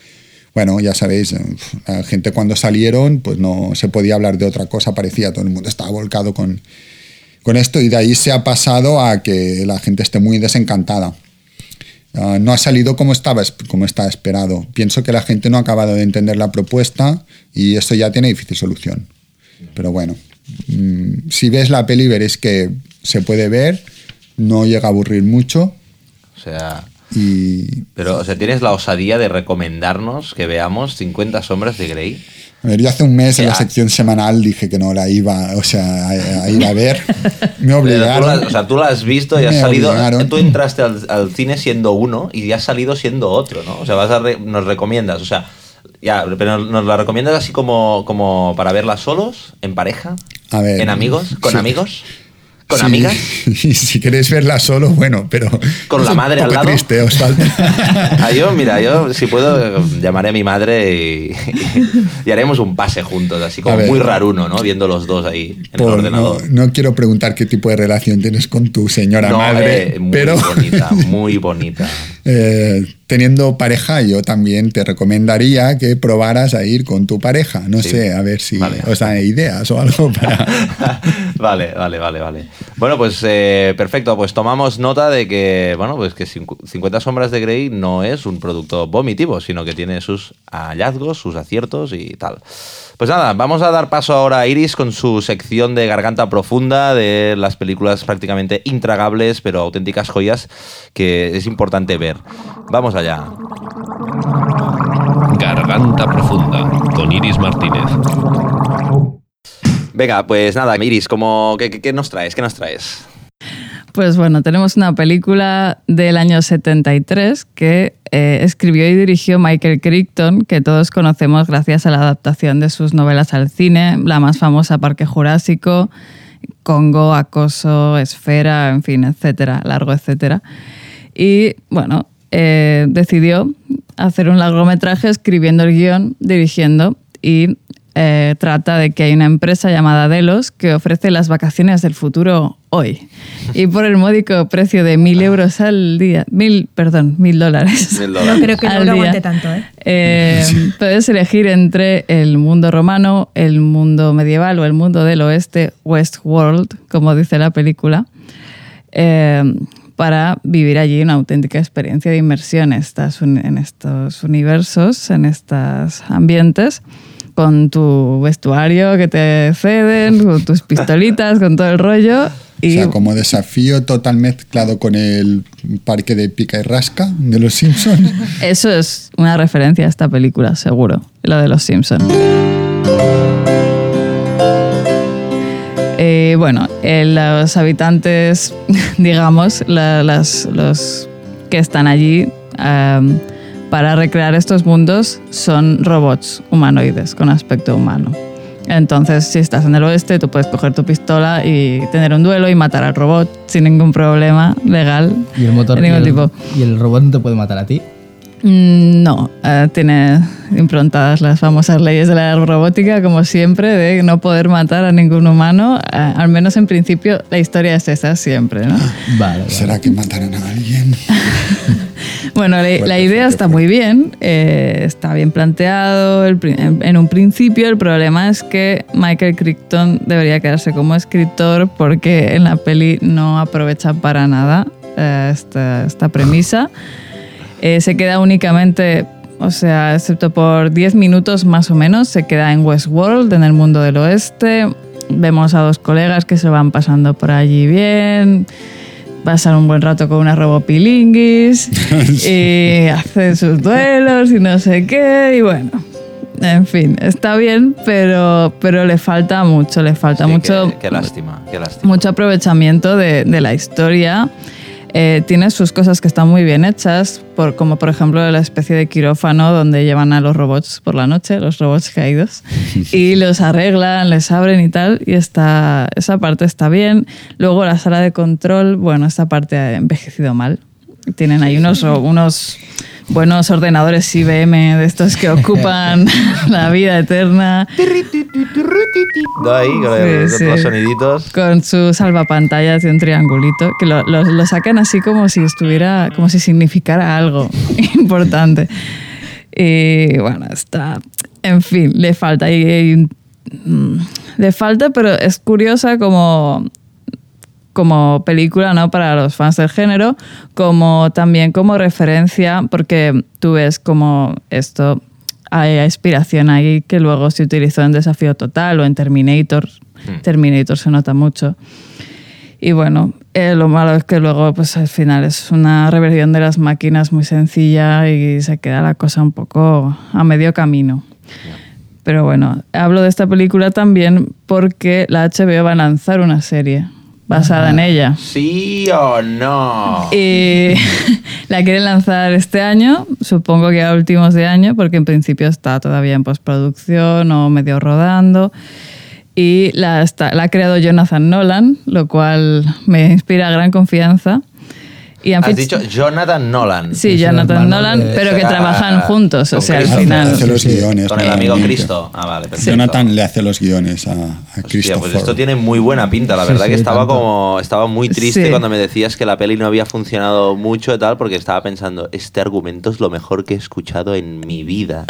bueno, ya sabéis, la gente cuando salieron, pues no se podía hablar de otra cosa, parecía, todo el mundo estaba volcado con, con esto y de ahí se ha pasado a que la gente esté muy desencantada. Ah, no ha salido como estaba, como estaba esperado. Pienso que la gente no ha acabado de entender la propuesta y esto ya tiene difícil solución. Pero bueno, mm, si ves la peli veréis que se puede ver, no llega a aburrir mucho O sea. y Pero, o sea, ¿tienes la osadía de recomendarnos que veamos 50 sombras de Grey? A ver, yo hace un mes en la sección semanal dije que no la iba, o sea, a, a ir a ver. Me tú obligaron. la, o sea, tú la has visto y has salido. obligaron. Tú entraste al, al cine siendo uno y ya has salido siendo otro, ¿no? O sea, vas a re- nos recomiendas, o sea, ya, pero nos la recomiendas así como, como para verla solos, en pareja, A ver. en amigos, con Sí. amigos, con Sí, amigas. Y si queréis verla solo, bueno, pero. Con la un madre al lado. triste, os falta. Ah, yo, mira, yo si puedo llamaré a mi madre y, y haremos un pase juntos, así como ver. muy raruno, ¿no? Viendo los dos ahí en el no, ordenador. no quiero preguntar qué tipo de relación tienes con tu señora No, madre, eh, muy pero bonita, muy bonita. eh, teniendo pareja, yo también te recomendaría que probaras a ir con tu pareja. No Sí. sé, a ver si Vale. os da ideas o algo para. vale, vale, vale, vale. Bueno, pues eh, perfecto, pues tomamos nota de que, bueno, pues que cincu- 50 sombras de Grey no es un producto vomitivo, sino que tiene sus hallazgos, sus aciertos y tal. Pues nada, vamos a dar paso ahora a Iris con su sección de garganta profunda de las películas prácticamente intragables, pero auténticas joyas que es importante ver. Vamos allá. Garganta Profunda con Iris Martínez. Venga, pues nada, Iris, ¿cómo, qué, nos traes? ¿Qué nos traes? Pues bueno, tenemos una película del año 73 que eh, escribió y dirigió Michael Crichton, que todos conocemos gracias a la adaptación de sus novelas al cine, la más famosa Parque Jurásico, Congo, Acoso, Esfera, en fin, etcétera, largo etcétera. Y bueno, eh, decidió hacer un largometraje escribiendo el guion, dirigiendo y eh, trata de que hay una empresa llamada Delos que ofrece las vacaciones del futuro hoy. Y por el módico precio de mil euros al día, mil, perdón, mil dólares. Mil No creo que no día. aguante tanto, ¿eh? Eh, puedes elegir entre el mundo romano, el mundo medieval o el mundo del oeste, Westworld, como dice la película, eh, para vivir allí una auténtica experiencia de inmersión en, estas un- en estos universos, en estos ambientes, con tu vestuario que te ceden, con tus pistolitas, con todo el rollo. O Y sea, como desafío total mezclado con el parque de pica y rasca de los Simpsons. Eso es una referencia a esta película, seguro, la de los Simpsons. Eh, bueno, eh, los habitantes, digamos, la- las- los que están allí para recrear estos mundos son robots humanoides con aspecto humano. Entonces, si estás en el oeste, tú puedes coger tu pistola y tener un duelo y matar al robot sin ningún problema legal Y el motor de y ningún el, tipo. y el robot no te puede matar a ti. Mm, No, eh, tiene improntadas las famosas leyes de la robótica, como siempre, de no poder matar a ningún humano. Eh, al menos en principio la historia es esa siempre, ¿no? Vale, vale. ¿Será que matarán a alguien? Bueno, la, la idea está muy bien, eh, está bien planteado. el en, en un principio el problema es que Michael Crichton debería quedarse como escritor porque en la peli no aprovecha para nada eh, esta, esta premisa. Eh, se queda únicamente, o sea, excepto por 10 minutos más o menos, se queda en Westworld, en el mundo del oeste. Vemos a dos colegas que se van pasando por allí bien, pasan un buen rato con una robopilinguis y hacen sus duelos y no sé qué, y bueno. En fin, está bien, pero, pero le falta mucho, le falta Sí, mucho Qué, qué lástima, qué lástima. mucho aprovechamiento de, de la historia. Eh, tiene sus cosas que están muy bien hechas, por, como por ejemplo la especie de quirófano donde llevan a los robots por la noche, los robots caídos, y los arreglan, les abren y tal, y está, esa parte está bien. Luego la sala de control, bueno, esta parte ha envejecido mal. Tienen ahí unos, unos buenos ordenadores IBM de estos que ocupan la vida eterna. Con el- Sí, los sí. soniditos. con su salvapantallas de un triangulito, que lo, lo- lo sacan así como si estuviera, como si significara algo importante. Y bueno, está, en fin, le falta. Y, y, mm, le falta, pero es curiosa como como película ¿no? para los fans del género, como también como referencia, porque tú ves como esto hay inspiración ahí que luego se utilizó en Desafío Total o en Terminator. Terminator se nota mucho. Y bueno, eh, lo malo es que luego pues al final es una reversión de las máquinas muy sencilla y se queda la cosa un poco a medio camino. Pero bueno, hablo de esta película también porque la HBO va a lanzar una serie basada en ella. ¿Sí o no? Y la quieren lanzar este año, supongo que a últimos de año, porque en principio está todavía en postproducción o medio rodando. Y la, está- la ha creado Jonathan Nolan, lo cual me inspira gran confianza. Y han Has dicho Jonathan Nolan. Sí, Jonathan Nolan, de- pero que trabajan juntos, o sea, al Cristo. final. Hace los guiones. Con el amigo. Cristo. Ah, vale, perfecto. Jonathan le hace los guiones a, a Christopher. pues esto tiene muy buena pinta. La Sí, verdad sí, que estaba tanto. como estaba muy triste Sí. cuando me decías que la peli no había funcionado mucho y tal, porque estaba pensando, este argumento es lo mejor que he escuchado en mi vida.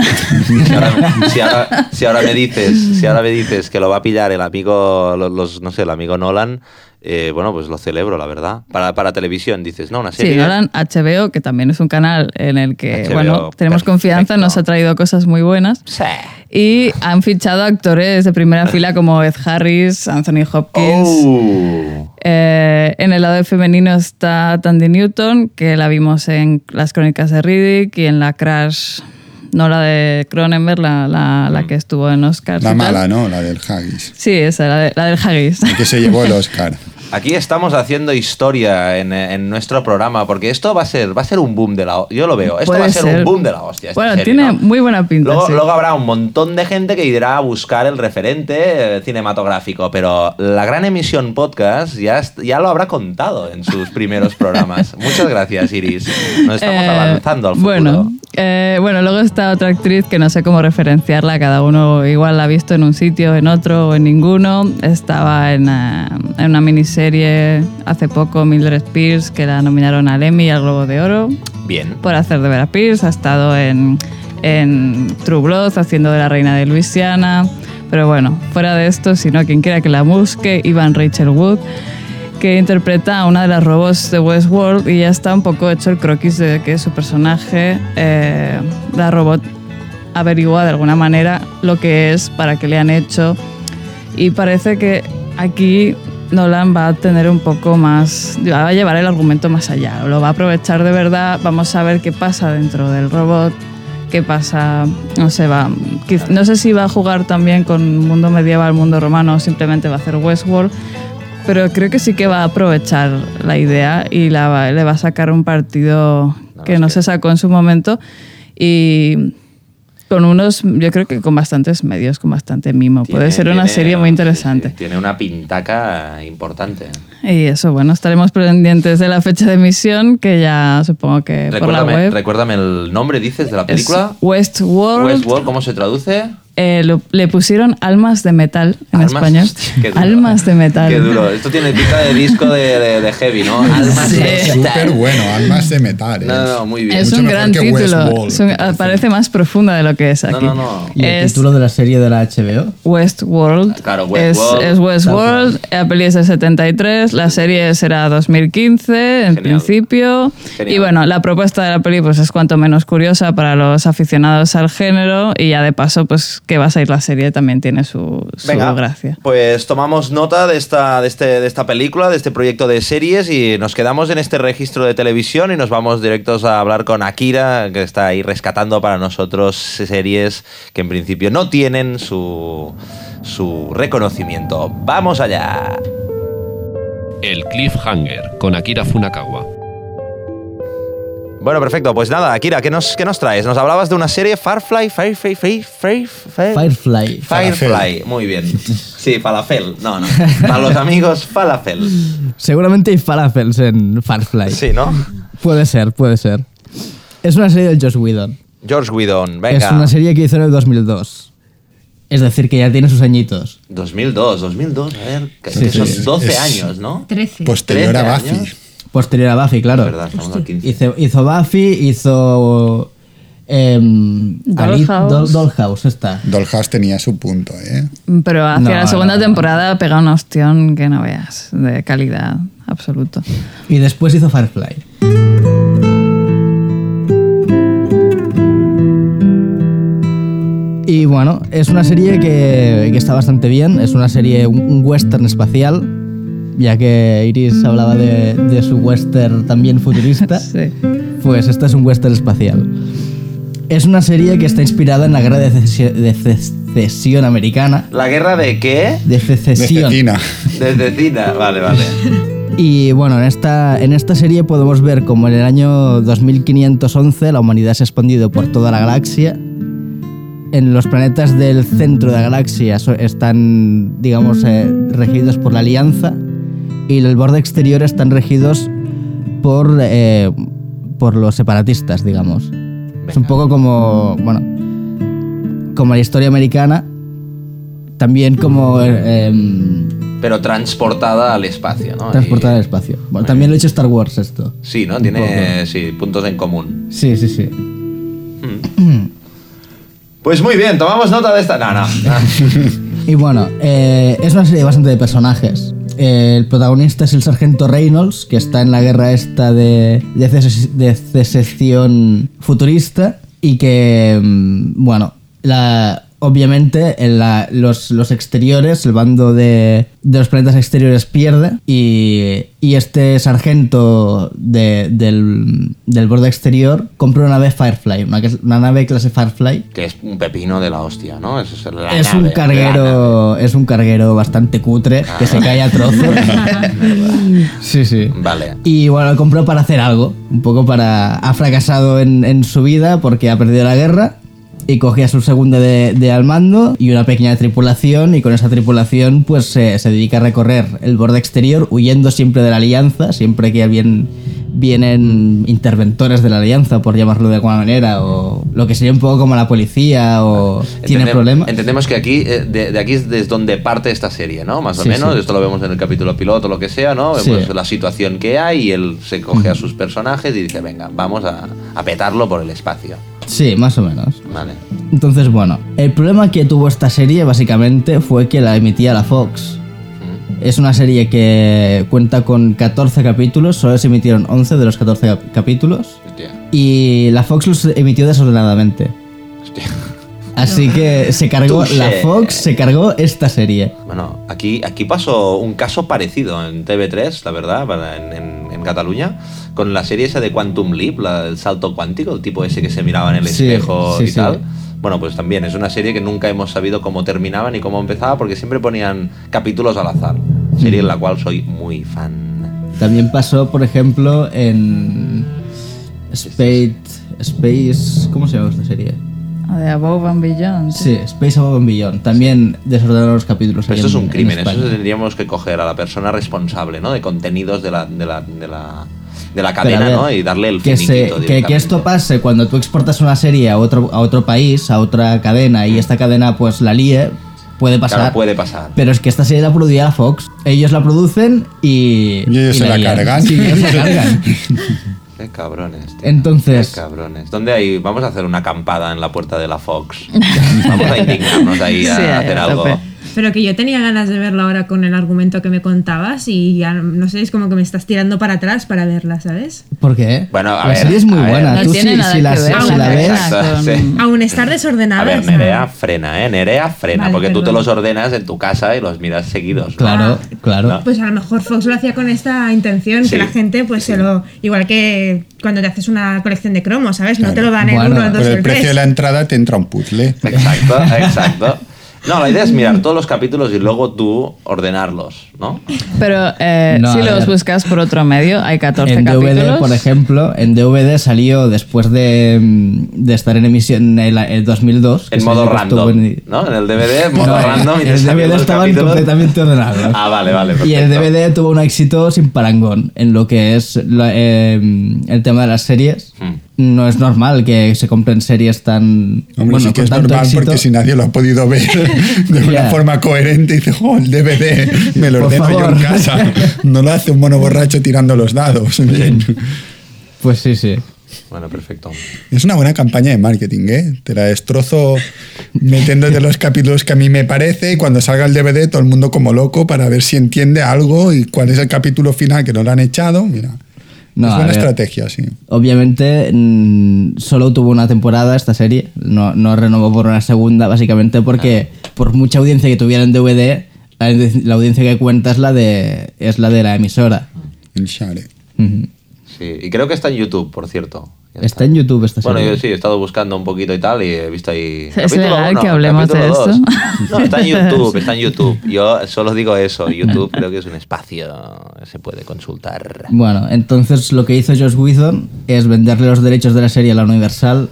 si, ahora, si ahora- si ahora me dices, si ahora me dices que lo va a pillar el amigo, los, los- no sé, el amigo Nolan, eh, bueno, pues lo celebro, la verdad. Para, para televisión, dices, no, una serie. Sí, Nolan HBO, que también es un canal en el que, HBO, bueno, tenemos confianza, nos ha traído cosas muy buenas. Sí. Y han fichado actores de primera fila como Ed Harris, Anthony Hopkins. Oh. Eh, en el lado femenino está Tandy Newton, que la vimos en Las Crónicas de Riddick y en la Crash, no la de Cronenberg, la, la, la que estuvo en Oscar. La mala, ¿no? La del Haggis. Sí, esa, la, de- la del Haggis. El que se llevó el Oscar. Aquí estamos haciendo historia en, en nuestro programa, porque esto va a ser, va a ser un boom de la Yo lo veo, esto Puede va a ser, ser. un boom de la hostia. Bueno, serie, tiene ¿no? muy buena pinta. Luego, sí. luego habrá un montón de gente que irá a buscar el referente eh, cinematográfico, pero la gran emisión podcast ya, ya lo habrá contado en sus primeros programas. Muchas gracias, Iris. Nos estamos Eh, avanzando al futuro. Bueno, eh, bueno, luego está otra actriz que no sé cómo referenciarla, cada uno igual la ha visto en un sitio, en otro o en ninguno. Estaba en, eh, en una miniserie hace poco, Mildred Pierce, que la nominaron al Emmy y al Globo de Oro Bien. por hacer de Vera Pierce. Ha estado en, en True Blood haciendo de la reina de Luisiana. Pero bueno, fuera de esto, si no, quien quiera que la busque, Ivan Rachel Wood, que interpreta a una de las robots de Westworld y ya está un poco hecho el croquis de que su personaje, eh, la robot, averigua de alguna manera lo que es, para qué le han hecho. Y parece que aquí Nolan va a tener un poco más, va a llevar el argumento más allá, lo va a aprovechar de verdad, vamos a ver qué pasa dentro del robot, qué pasa, no sé, va, no sé si va a jugar también con mundo medieval, mundo romano, o simplemente va a hacer Westworld, pero creo que sí que va a aprovechar la idea y la le va a sacar un partido que no se sacó en su momento y con unos, yo creo que con bastantes medios, con bastante mimo. Puede ser una tiene- serie muy interesante. tiene una pintaca importante. Y eso, bueno, estaremos pendientes de la fecha de emisión, que ya supongo que por la Recuérdame, web. recuérdame el nombre, dices, de la Es película. Westworld. Westworld, ¿cómo se traduce? Eh, lo- le pusieron almas de metal en Almas- español. hostia, qué duro. almas de metal. Qué duro. Esto tiene pinta de disco de, de- de heavy, ¿no? Almas Sí. de Súper metal. bueno, almas de metal. ¿eh? No, no, no, muy bien. Es Mucho un mejor gran que título. Westworld, Es un- me parece. más profunda de lo que es No, aquí. no, no. ¿Y el Es título de la serie de la HBO? Westworld. Claro, Es, Westworld. es Westworld. La peli es de 73. La serie será 2015, en Genial. principio. Genial. Y bueno, la propuesta de la peli pues, es cuanto menos curiosa para los aficionados al género. Y ya de paso, pues que va a salir la serie también tiene su, su Venga, gracia. pues tomamos nota de esta, de, este, de esta película, de este proyecto de series y nos quedamos en este registro de televisión y nos vamos directos a hablar con Akira, que está ahí rescatando para nosotros series que en principio no tienen su, su reconocimiento. ¡Vamos allá! El Cliffhanger con Akira Funakawa. Bueno, perfecto. Pues nada, Akira, ¿qué nos, qué nos traes? Nos hablabas de una serie Firefly, Firefly, Firefly, Firefly. Firefly, muy bien. Sí, falafel. No, no. Para los amigos, falafel. Seguramente hay falafels en Firefly. Sí, ¿no? Puede ser, puede ser. Es una serie del Josh Whedon. George Whedon, venga. Es una serie que hizo en el 2002. Es decir, que ya tiene sus añitos. 2002, 2002, a ver, que Sí, son sí, 12 es- años, ¿no? 13. Posterior a 13 Buffy. años. Posterior a Buffy, claro. Es verdad, estamos al 15. Hizo, hizo Buffy, hizo... em, Dollhouse. Doll- Dollhouse, está. Dollhouse tenía su punto, ¿eh? Pero hacia No, la segunda no, no. temporada pega una ostión que no veas, de calidad absoluto. Y después hizo Firefly. Y bueno, es una serie que, que está bastante bien. Es una serie, un, un western espacial, ya que Iris hablaba de, de su western también futurista. Sí. Pues esta es un western espacial. Es una serie que está inspirada en la guerra de, cesi- de secesión americana. ¿La guerra de qué? De De secesión. cecina. De Cecina, vale, vale. Y bueno, en esta, en esta serie podemos ver como en el año 2511 la humanidad se ha expandido por toda la galaxia. En los planetas del centro de la galaxia están, digamos, eh, regidos por la Alianza y el borde exterior están regidos por, eh, por los separatistas, digamos. Es un Venga. poco como, bueno, como la historia americana, también como... eh, em, Pero transportada al espacio, ¿no? Transportada Y- al espacio. Bueno, también lo ha hecho Star Wars esto. Sí, ¿no? Tiene sí, puntos en común. Sí, sí, sí. Pues muy bien, tomamos nota de esta. No, no. Y bueno, eh, es una serie bastante de personajes. El protagonista es el sargento Reynolds, que está en la guerra esta de, de, ces- de secesión futurista y que, mm, bueno, la, obviamente en la- los, los exteriores, el bando de, de los planetas exteriores pierde y, y este sargento de- del, del borde exterior compra una nave Firefly, una, es- nave clase Firefly. Que es un pepino de la hostia, ¿no? Eso es la Es nave, un carguero, es un carguero bastante cutre que se cae a trozos. sí, sí. Vale. Y bueno, lo compró para hacer algo. Un poco para. Ha fracasado en, en su vida porque ha perdido la guerra. Y cogía a su segundo de, de al mando y una pequeña tripulación. Y con esa tripulación, pues se, se dedica a recorrer el borde exterior, huyendo siempre de la alianza. Siempre que alguien vienen interventores de la alianza, por llamarlo de alguna manera. O lo que sería un poco como la policía. O tiene problemas. Entendemos que aquí, eh, de, de aquí es desde donde parte esta serie, ¿no? Más o Sí, menos. sí. Esto lo vemos en el capítulo piloto, lo que sea, ¿no? Sí. Vemos la situación que hay y él se coge a sus personajes y dice, venga, vamos a, a petarlo por el espacio. Sí, más o menos. Vale. Entonces, bueno, el problema que tuvo esta serie básicamente fue que la emitía la Fox. Es una serie que cuenta con 14 capítulos, solo se emitieron 11 de los 14 cap- capítulos. Hostia. Y la Fox los emitió desordenadamente. Hostia. Así que se cargó, Touché. la Fox se cargó esta serie. Bueno, aquí, aquí pasó un caso parecido en TV3, la verdad, en, en- en Cataluña, con la serie esa de Quantum Leap, la del salto cuántico, el tipo ese que se miraba en el Sí, espejo sí, y sí. tal. Bueno, pues también es una serie que nunca hemos sabido cómo terminaba ni cómo empezaba, porque siempre ponían capítulos al azar. Serie en la cual soy muy fan. También pasó, por ejemplo, en Space... Space... ¿Cómo se llama esta serie? De Above and Beyond. Sí, Space Above and Beyond. También desordenaron los capítulos. Pero esto es un en crimen, eso tendríamos que coger a la persona responsable, ¿no? De contenidos de la, de la, de la, de la cadena, ver, ¿no? Y darle el que, se- que, que esto pase cuando tú exportas una serie a otro, a otro país, a otra cadena, y esta cadena pues la líe, puede pasar. Claro, puede pasar. Pero es que esta serie la producía la Fox. Ellos la producen y. Y ellos se la lían. cargan. Sí, ellos la cargan. Qué cabrones, tío. Entonces- Qué cabrones. ¿Dónde hay? Vamos a hacer una acampada en la puerta de la Fox. Vamos a indignarnos ahí a Sí, a hacer algo. tope. Pero que yo tenía ganas de verla ahora con el argumento que me contabas y ya no sé, es como que me estás tirando para atrás para verla, ¿sabes? ¿Por qué? Bueno, a la ver, serie es muy a ver. buena. No Tú tiene si, la, ver si ves. Exacto, con- sí. Aún estar A desordenada. ver, está- Nerea, frena, ¿eh? Nerea, frena, Vale, porque tú te perdón. los ordenas en tu casa y los miras seguidos. ¿no? Claro, Ah. claro. No. Pues a lo mejor Fox lo hacía con esta intención, Sí. que la gente pues se lo... Igual que cuando te haces una colección de cromos, ¿sabes? No te lo dan el Bueno, 1, el 2 Por y el el precio de 3. la entrada te entra un puzzle. Exacto, exacto. No, la idea es mirar todos los capítulos y luego tú ordenarlos, ¿no? Pero eh, No, si a los ver. buscas por otro medio, hay 14 En capítulos. DVD, por ejemplo, en DVD salió después de, mm, de estar en emisión en el, el 2002. que En se modo estuvo random, en- ¿no? En el DVD, modo No, random. y en te el salían DVD los estaban capítulos. completamente ordenados. Ah, vale, vale. Y el perfecto. DVD tuvo un éxito sin parangón en lo que es la- eh, el tema de las series. Hmm. No es normal que se compren series tan. Hombre, bueno, sí que con es tanto normal éxito. porque si nadie lo ha podido ver de una forma coherente, dice, oh, el DVD, me lo ordeno yo en casa. No lo hace un mono borracho tirando los dados. Bien. Pues sí, sí. Bueno, perfecto. Es una buena campaña de marketing, ¿eh? Te la destrozo metiéndote los capítulos que a mí me parece y cuando salga el DVD todo el mundo como loco para ver si entiende algo y cuál es el capítulo final que no lo han echado. Mira, No, es buena ver. estrategia, sí. Obviamente mm, solo tuvo una temporada esta serie, no, no renovó por una segunda, básicamente porque por mucha audiencia que tuviera en DVD, la, audi- la audiencia que cuenta es la de, es la, de la emisora. El Share. Sí, y creo que está en YouTube, por cierto. Está en YouTube esta Bueno, serie. yo sí, he estado buscando un poquito y tal y he visto ahí... ¿Es legal uno, que hablemos de dos. No, está en YouTube, está en YouTube. Yo solo digo eso, YouTube creo que es un espacio que se puede consultar. Bueno, entonces lo que hizo Josh Whedon es venderle los derechos de la serie a la Universal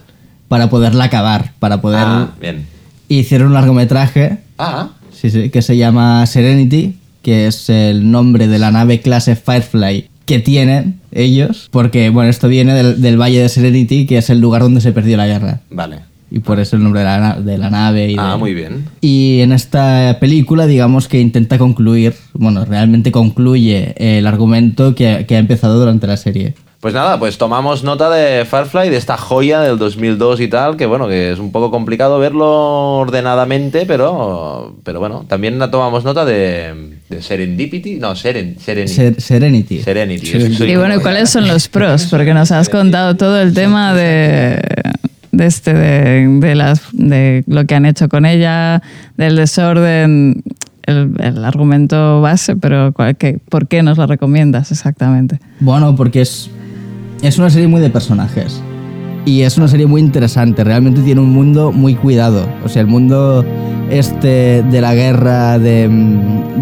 para poderla acabar, para poder... Ah, bien. Hicieron un largometraje, Ah, sí, sí, que se llama Serenity, que es el nombre de la nave clase Firefly que tienen ellos, porque bueno, esto viene del, del Valle de Serenity, que es el lugar donde se perdió la guerra. vale. Y por eso el nombre de la, de la nave. Y Ah, de- muy bien. Y en esta película, digamos que intenta concluir, bueno, realmente concluye el argumento que, que ha empezado durante la serie. Pues nada, pues tomamos nota de Firefly, de esta joya del 2002 y tal, que bueno, que es un poco complicado verlo ordenadamente, pero, pero bueno, también tomamos nota de, de Serendipity, no, Seren, Serenity. Ser- Serenity. Serenity. Serenity. Y bueno, ¿y como- ¿cuáles son los pros? Porque nos has contado todo el tema de de este de, de lo que han hecho con ella, del desorden, el, argumento base, pero qué- ¿por qué nos la recomiendas exactamente? Bueno, porque es, es una serie muy de personajes. Y es una serie muy interesante. Realmente tiene un mundo muy cuidado. O sea, el mundo este de la guerra, de,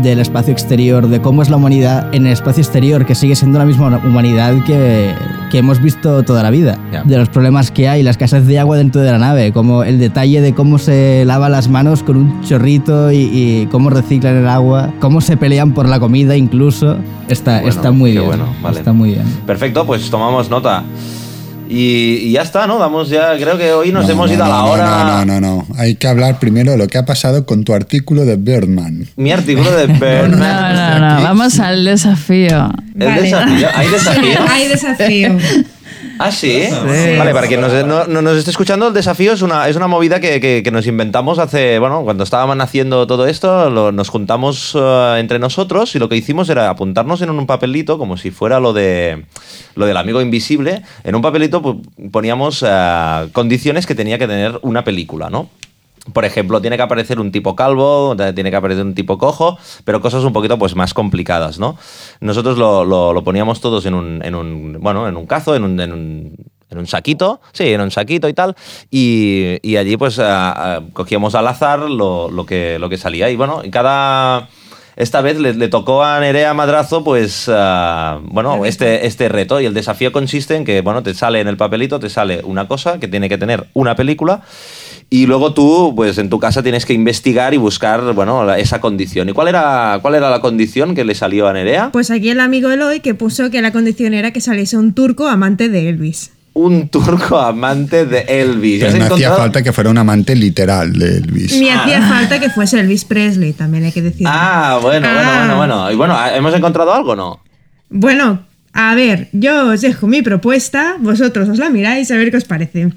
del espacio exterior, de cómo es la humanidad en el espacio exterior, que sigue siendo la misma humanidad que, que hemos visto toda la vida. De los problemas que hay, la escasez de agua dentro de la nave, como el detalle de cómo se lava las manos con un chorrito y, y cómo reciclan el agua, cómo se pelean por la comida incluso. Está, Bueno, está muy bien. bueno, vale. Está muy bien. Perfecto, pues tomamos nota. Y, y ya está, ¿no? Damos ya, creo que hoy nos No, hemos no, ido a la no, hora. No, no, no, no. Hay que hablar primero de lo que ha pasado con tu artículo de Birdman. Mi artículo de No, Bernard. no, no, vamos al desafío. ¿El Vale. desafío? ¿Hay desafío? Hay desafío. Ah, ¿sí? Vale, para quien nos, no- no nos esté escuchando, el desafío es una, es una movida que, que- nos inventamos hace, bueno, cuando estábamos haciendo todo esto, lo- nos juntamos eh, entre nosotros y lo que hicimos era apuntarnos en un papelito, como si fuera lo de lo del amigo invisible, en un papelito pues, poníamos eh, condiciones que tenía que tener una película, ¿no? Por ejemplo, tiene que aparecer un tipo calvo, tiene que aparecer un tipo cojo, pero cosas un poquito pues, más complicadas, ¿no? Nosotros lo, lo- lo poníamos todos en un, en un, bueno, en un cazo, en un, en un, en un saquito, sí, en un saquito y tal, y, y allí pues ah, cogíamos al azar lo, lo que, lo que salía. Y bueno, y cada... Esta vez le, le tocó a Nerea Madrazo, pues, bueno, este, este reto. Y el desafío consiste en que, bueno, te sale en el papelito, te sale una cosa que tiene que tener una película. Y luego tú, pues en tu casa tienes que investigar y buscar, bueno, la- esa condición. ¿Y cuál era, cuál era la condición que le salió a Nerea? Pues aquí el amigo Eloy que puso que la condición era que saliese un turco amante de Elvis. Un turco amante de Elvis. ¿Ya Pero no hacía falta que fuera un amante literal de Elvis. Ni hacía falta que fuese Elvis Presley, también hay que decir. Ah, bueno, bueno, Ah. bueno, bueno. Y bueno, ¿hemos encontrado algo o no? Bueno, a ver, yo os dejo mi propuesta, vosotros os la miráis a ver qué os parece.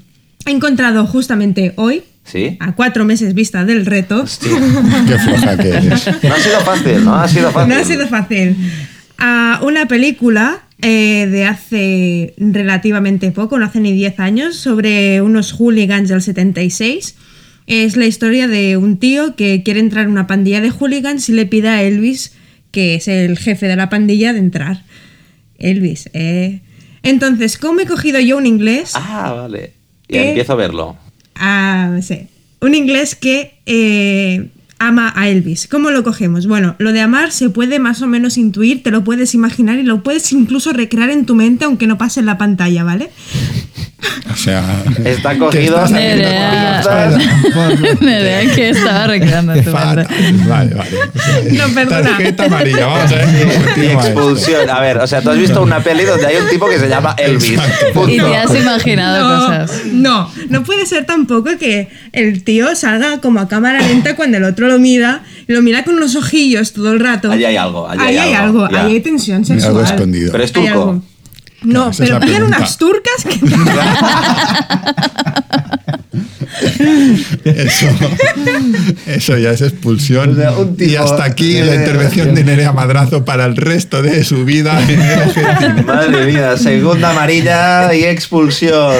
He encontrado justamente hoy, ¿Sí? a cuatro meses vista del reto, Hostia. Qué floja que eres. No ha sido fácil, ¿no? Ha sido fácil. no ha sido fácil, a una película eh, de hace relativamente poco, no hace ni 10 años, sobre unos hooligans del 76. Es la historia de un tío que quiere entrar en una pandilla de hooligans y le pide a Elvis, que es el jefe de la pandilla, de entrar. Elvis, eh. Entonces, ¿cómo he cogido yo un inglés? Ah, vale. Y ¿Qué? empiezo a verlo. Ah, sí. Un inglés que eh, ama a Elvis. ¿Cómo lo cogemos? Bueno, lo de amar se puede más o menos intuir, te lo puedes imaginar y lo puedes incluso recrear en tu mente aunque no pase en la pantalla, ¿vale? O sea. Está ¿qué cogido. Nerea. Nerea que estaba recreando en tu mente. Vale, vale. No, perdona. Tarjeta amarilla, vamos a ver. Y expulsión. A ver, o sea, tú has visto una peli donde hay un tipo que se llama Elvis. Y te has imaginado No, cosas. no, no puede ser tampoco que el tío salga como a cámara lenta cuando el otro lo mira, y lo mira con los ojillos todo el rato. Allí hay algo, allí Ahí hay hay algo, algo, ahí hay tensión Algo sexual. escondido. Pero es turco. algo. No, Claro, pero la pillan unas turcas que... Eso, eso ya es expulsión. O sea, y hasta aquí la intervención de Nerea Madrazo para el resto de su vida en. Madre mía, segunda amarilla y expulsión.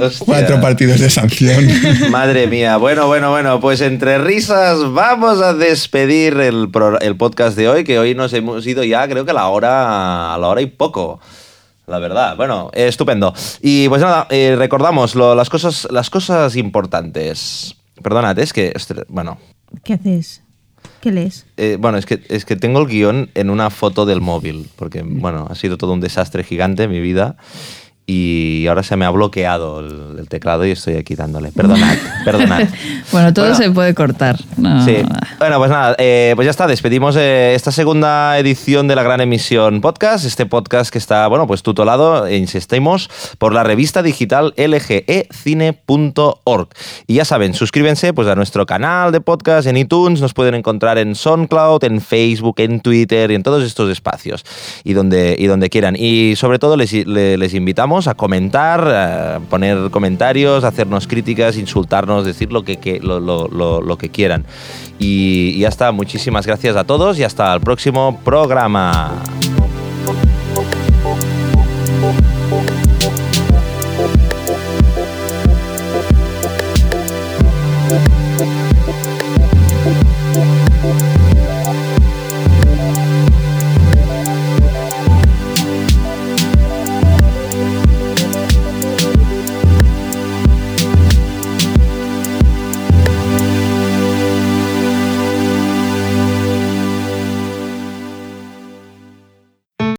Hostia. Cuatro partidos de sanción. Madre mía, bueno, bueno, bueno, pues entre risas vamos a despedir el, el podcast de hoy, que hoy nos hemos ido ya, creo que a la hora, a la hora y poco. La verdad, bueno, eh, estupendo. Y pues nada, eh, recordamos lo- las, cosas, las cosas importantes. Perdonad, es que, bueno, ¿Qué haces? ¿Qué lees? eh, bueno, es que, es que tengo el guion en una foto del móvil, porque, bueno, ha sido todo un desastre gigante mi vida. Y ahora se me ha bloqueado el, el teclado y estoy aquí dándole. Perdonad, perdonad. Bueno, todo Bueno. se puede cortar. No, Sí. Bueno, pues nada, eh, pues ya está, despedimos eh, esta segunda edición de la Gran Emisión Podcast, este podcast que está, bueno, pues tutolado, e insistimos, por la revista digital lgecine.org. Y ya saben, suscríbanse pues a nuestro canal de podcast en iTunes, nos pueden encontrar en SoundCloud, en Facebook, en Twitter y en todos estos espacios y donde, y donde quieran. Y sobre todo les, le- les invitamos a comentar, a poner comentarios, hacernos críticas, insultarnos, decir lo que, lo, que quieran. Y, y muchísimas gracias a todos y hasta el próximo programa.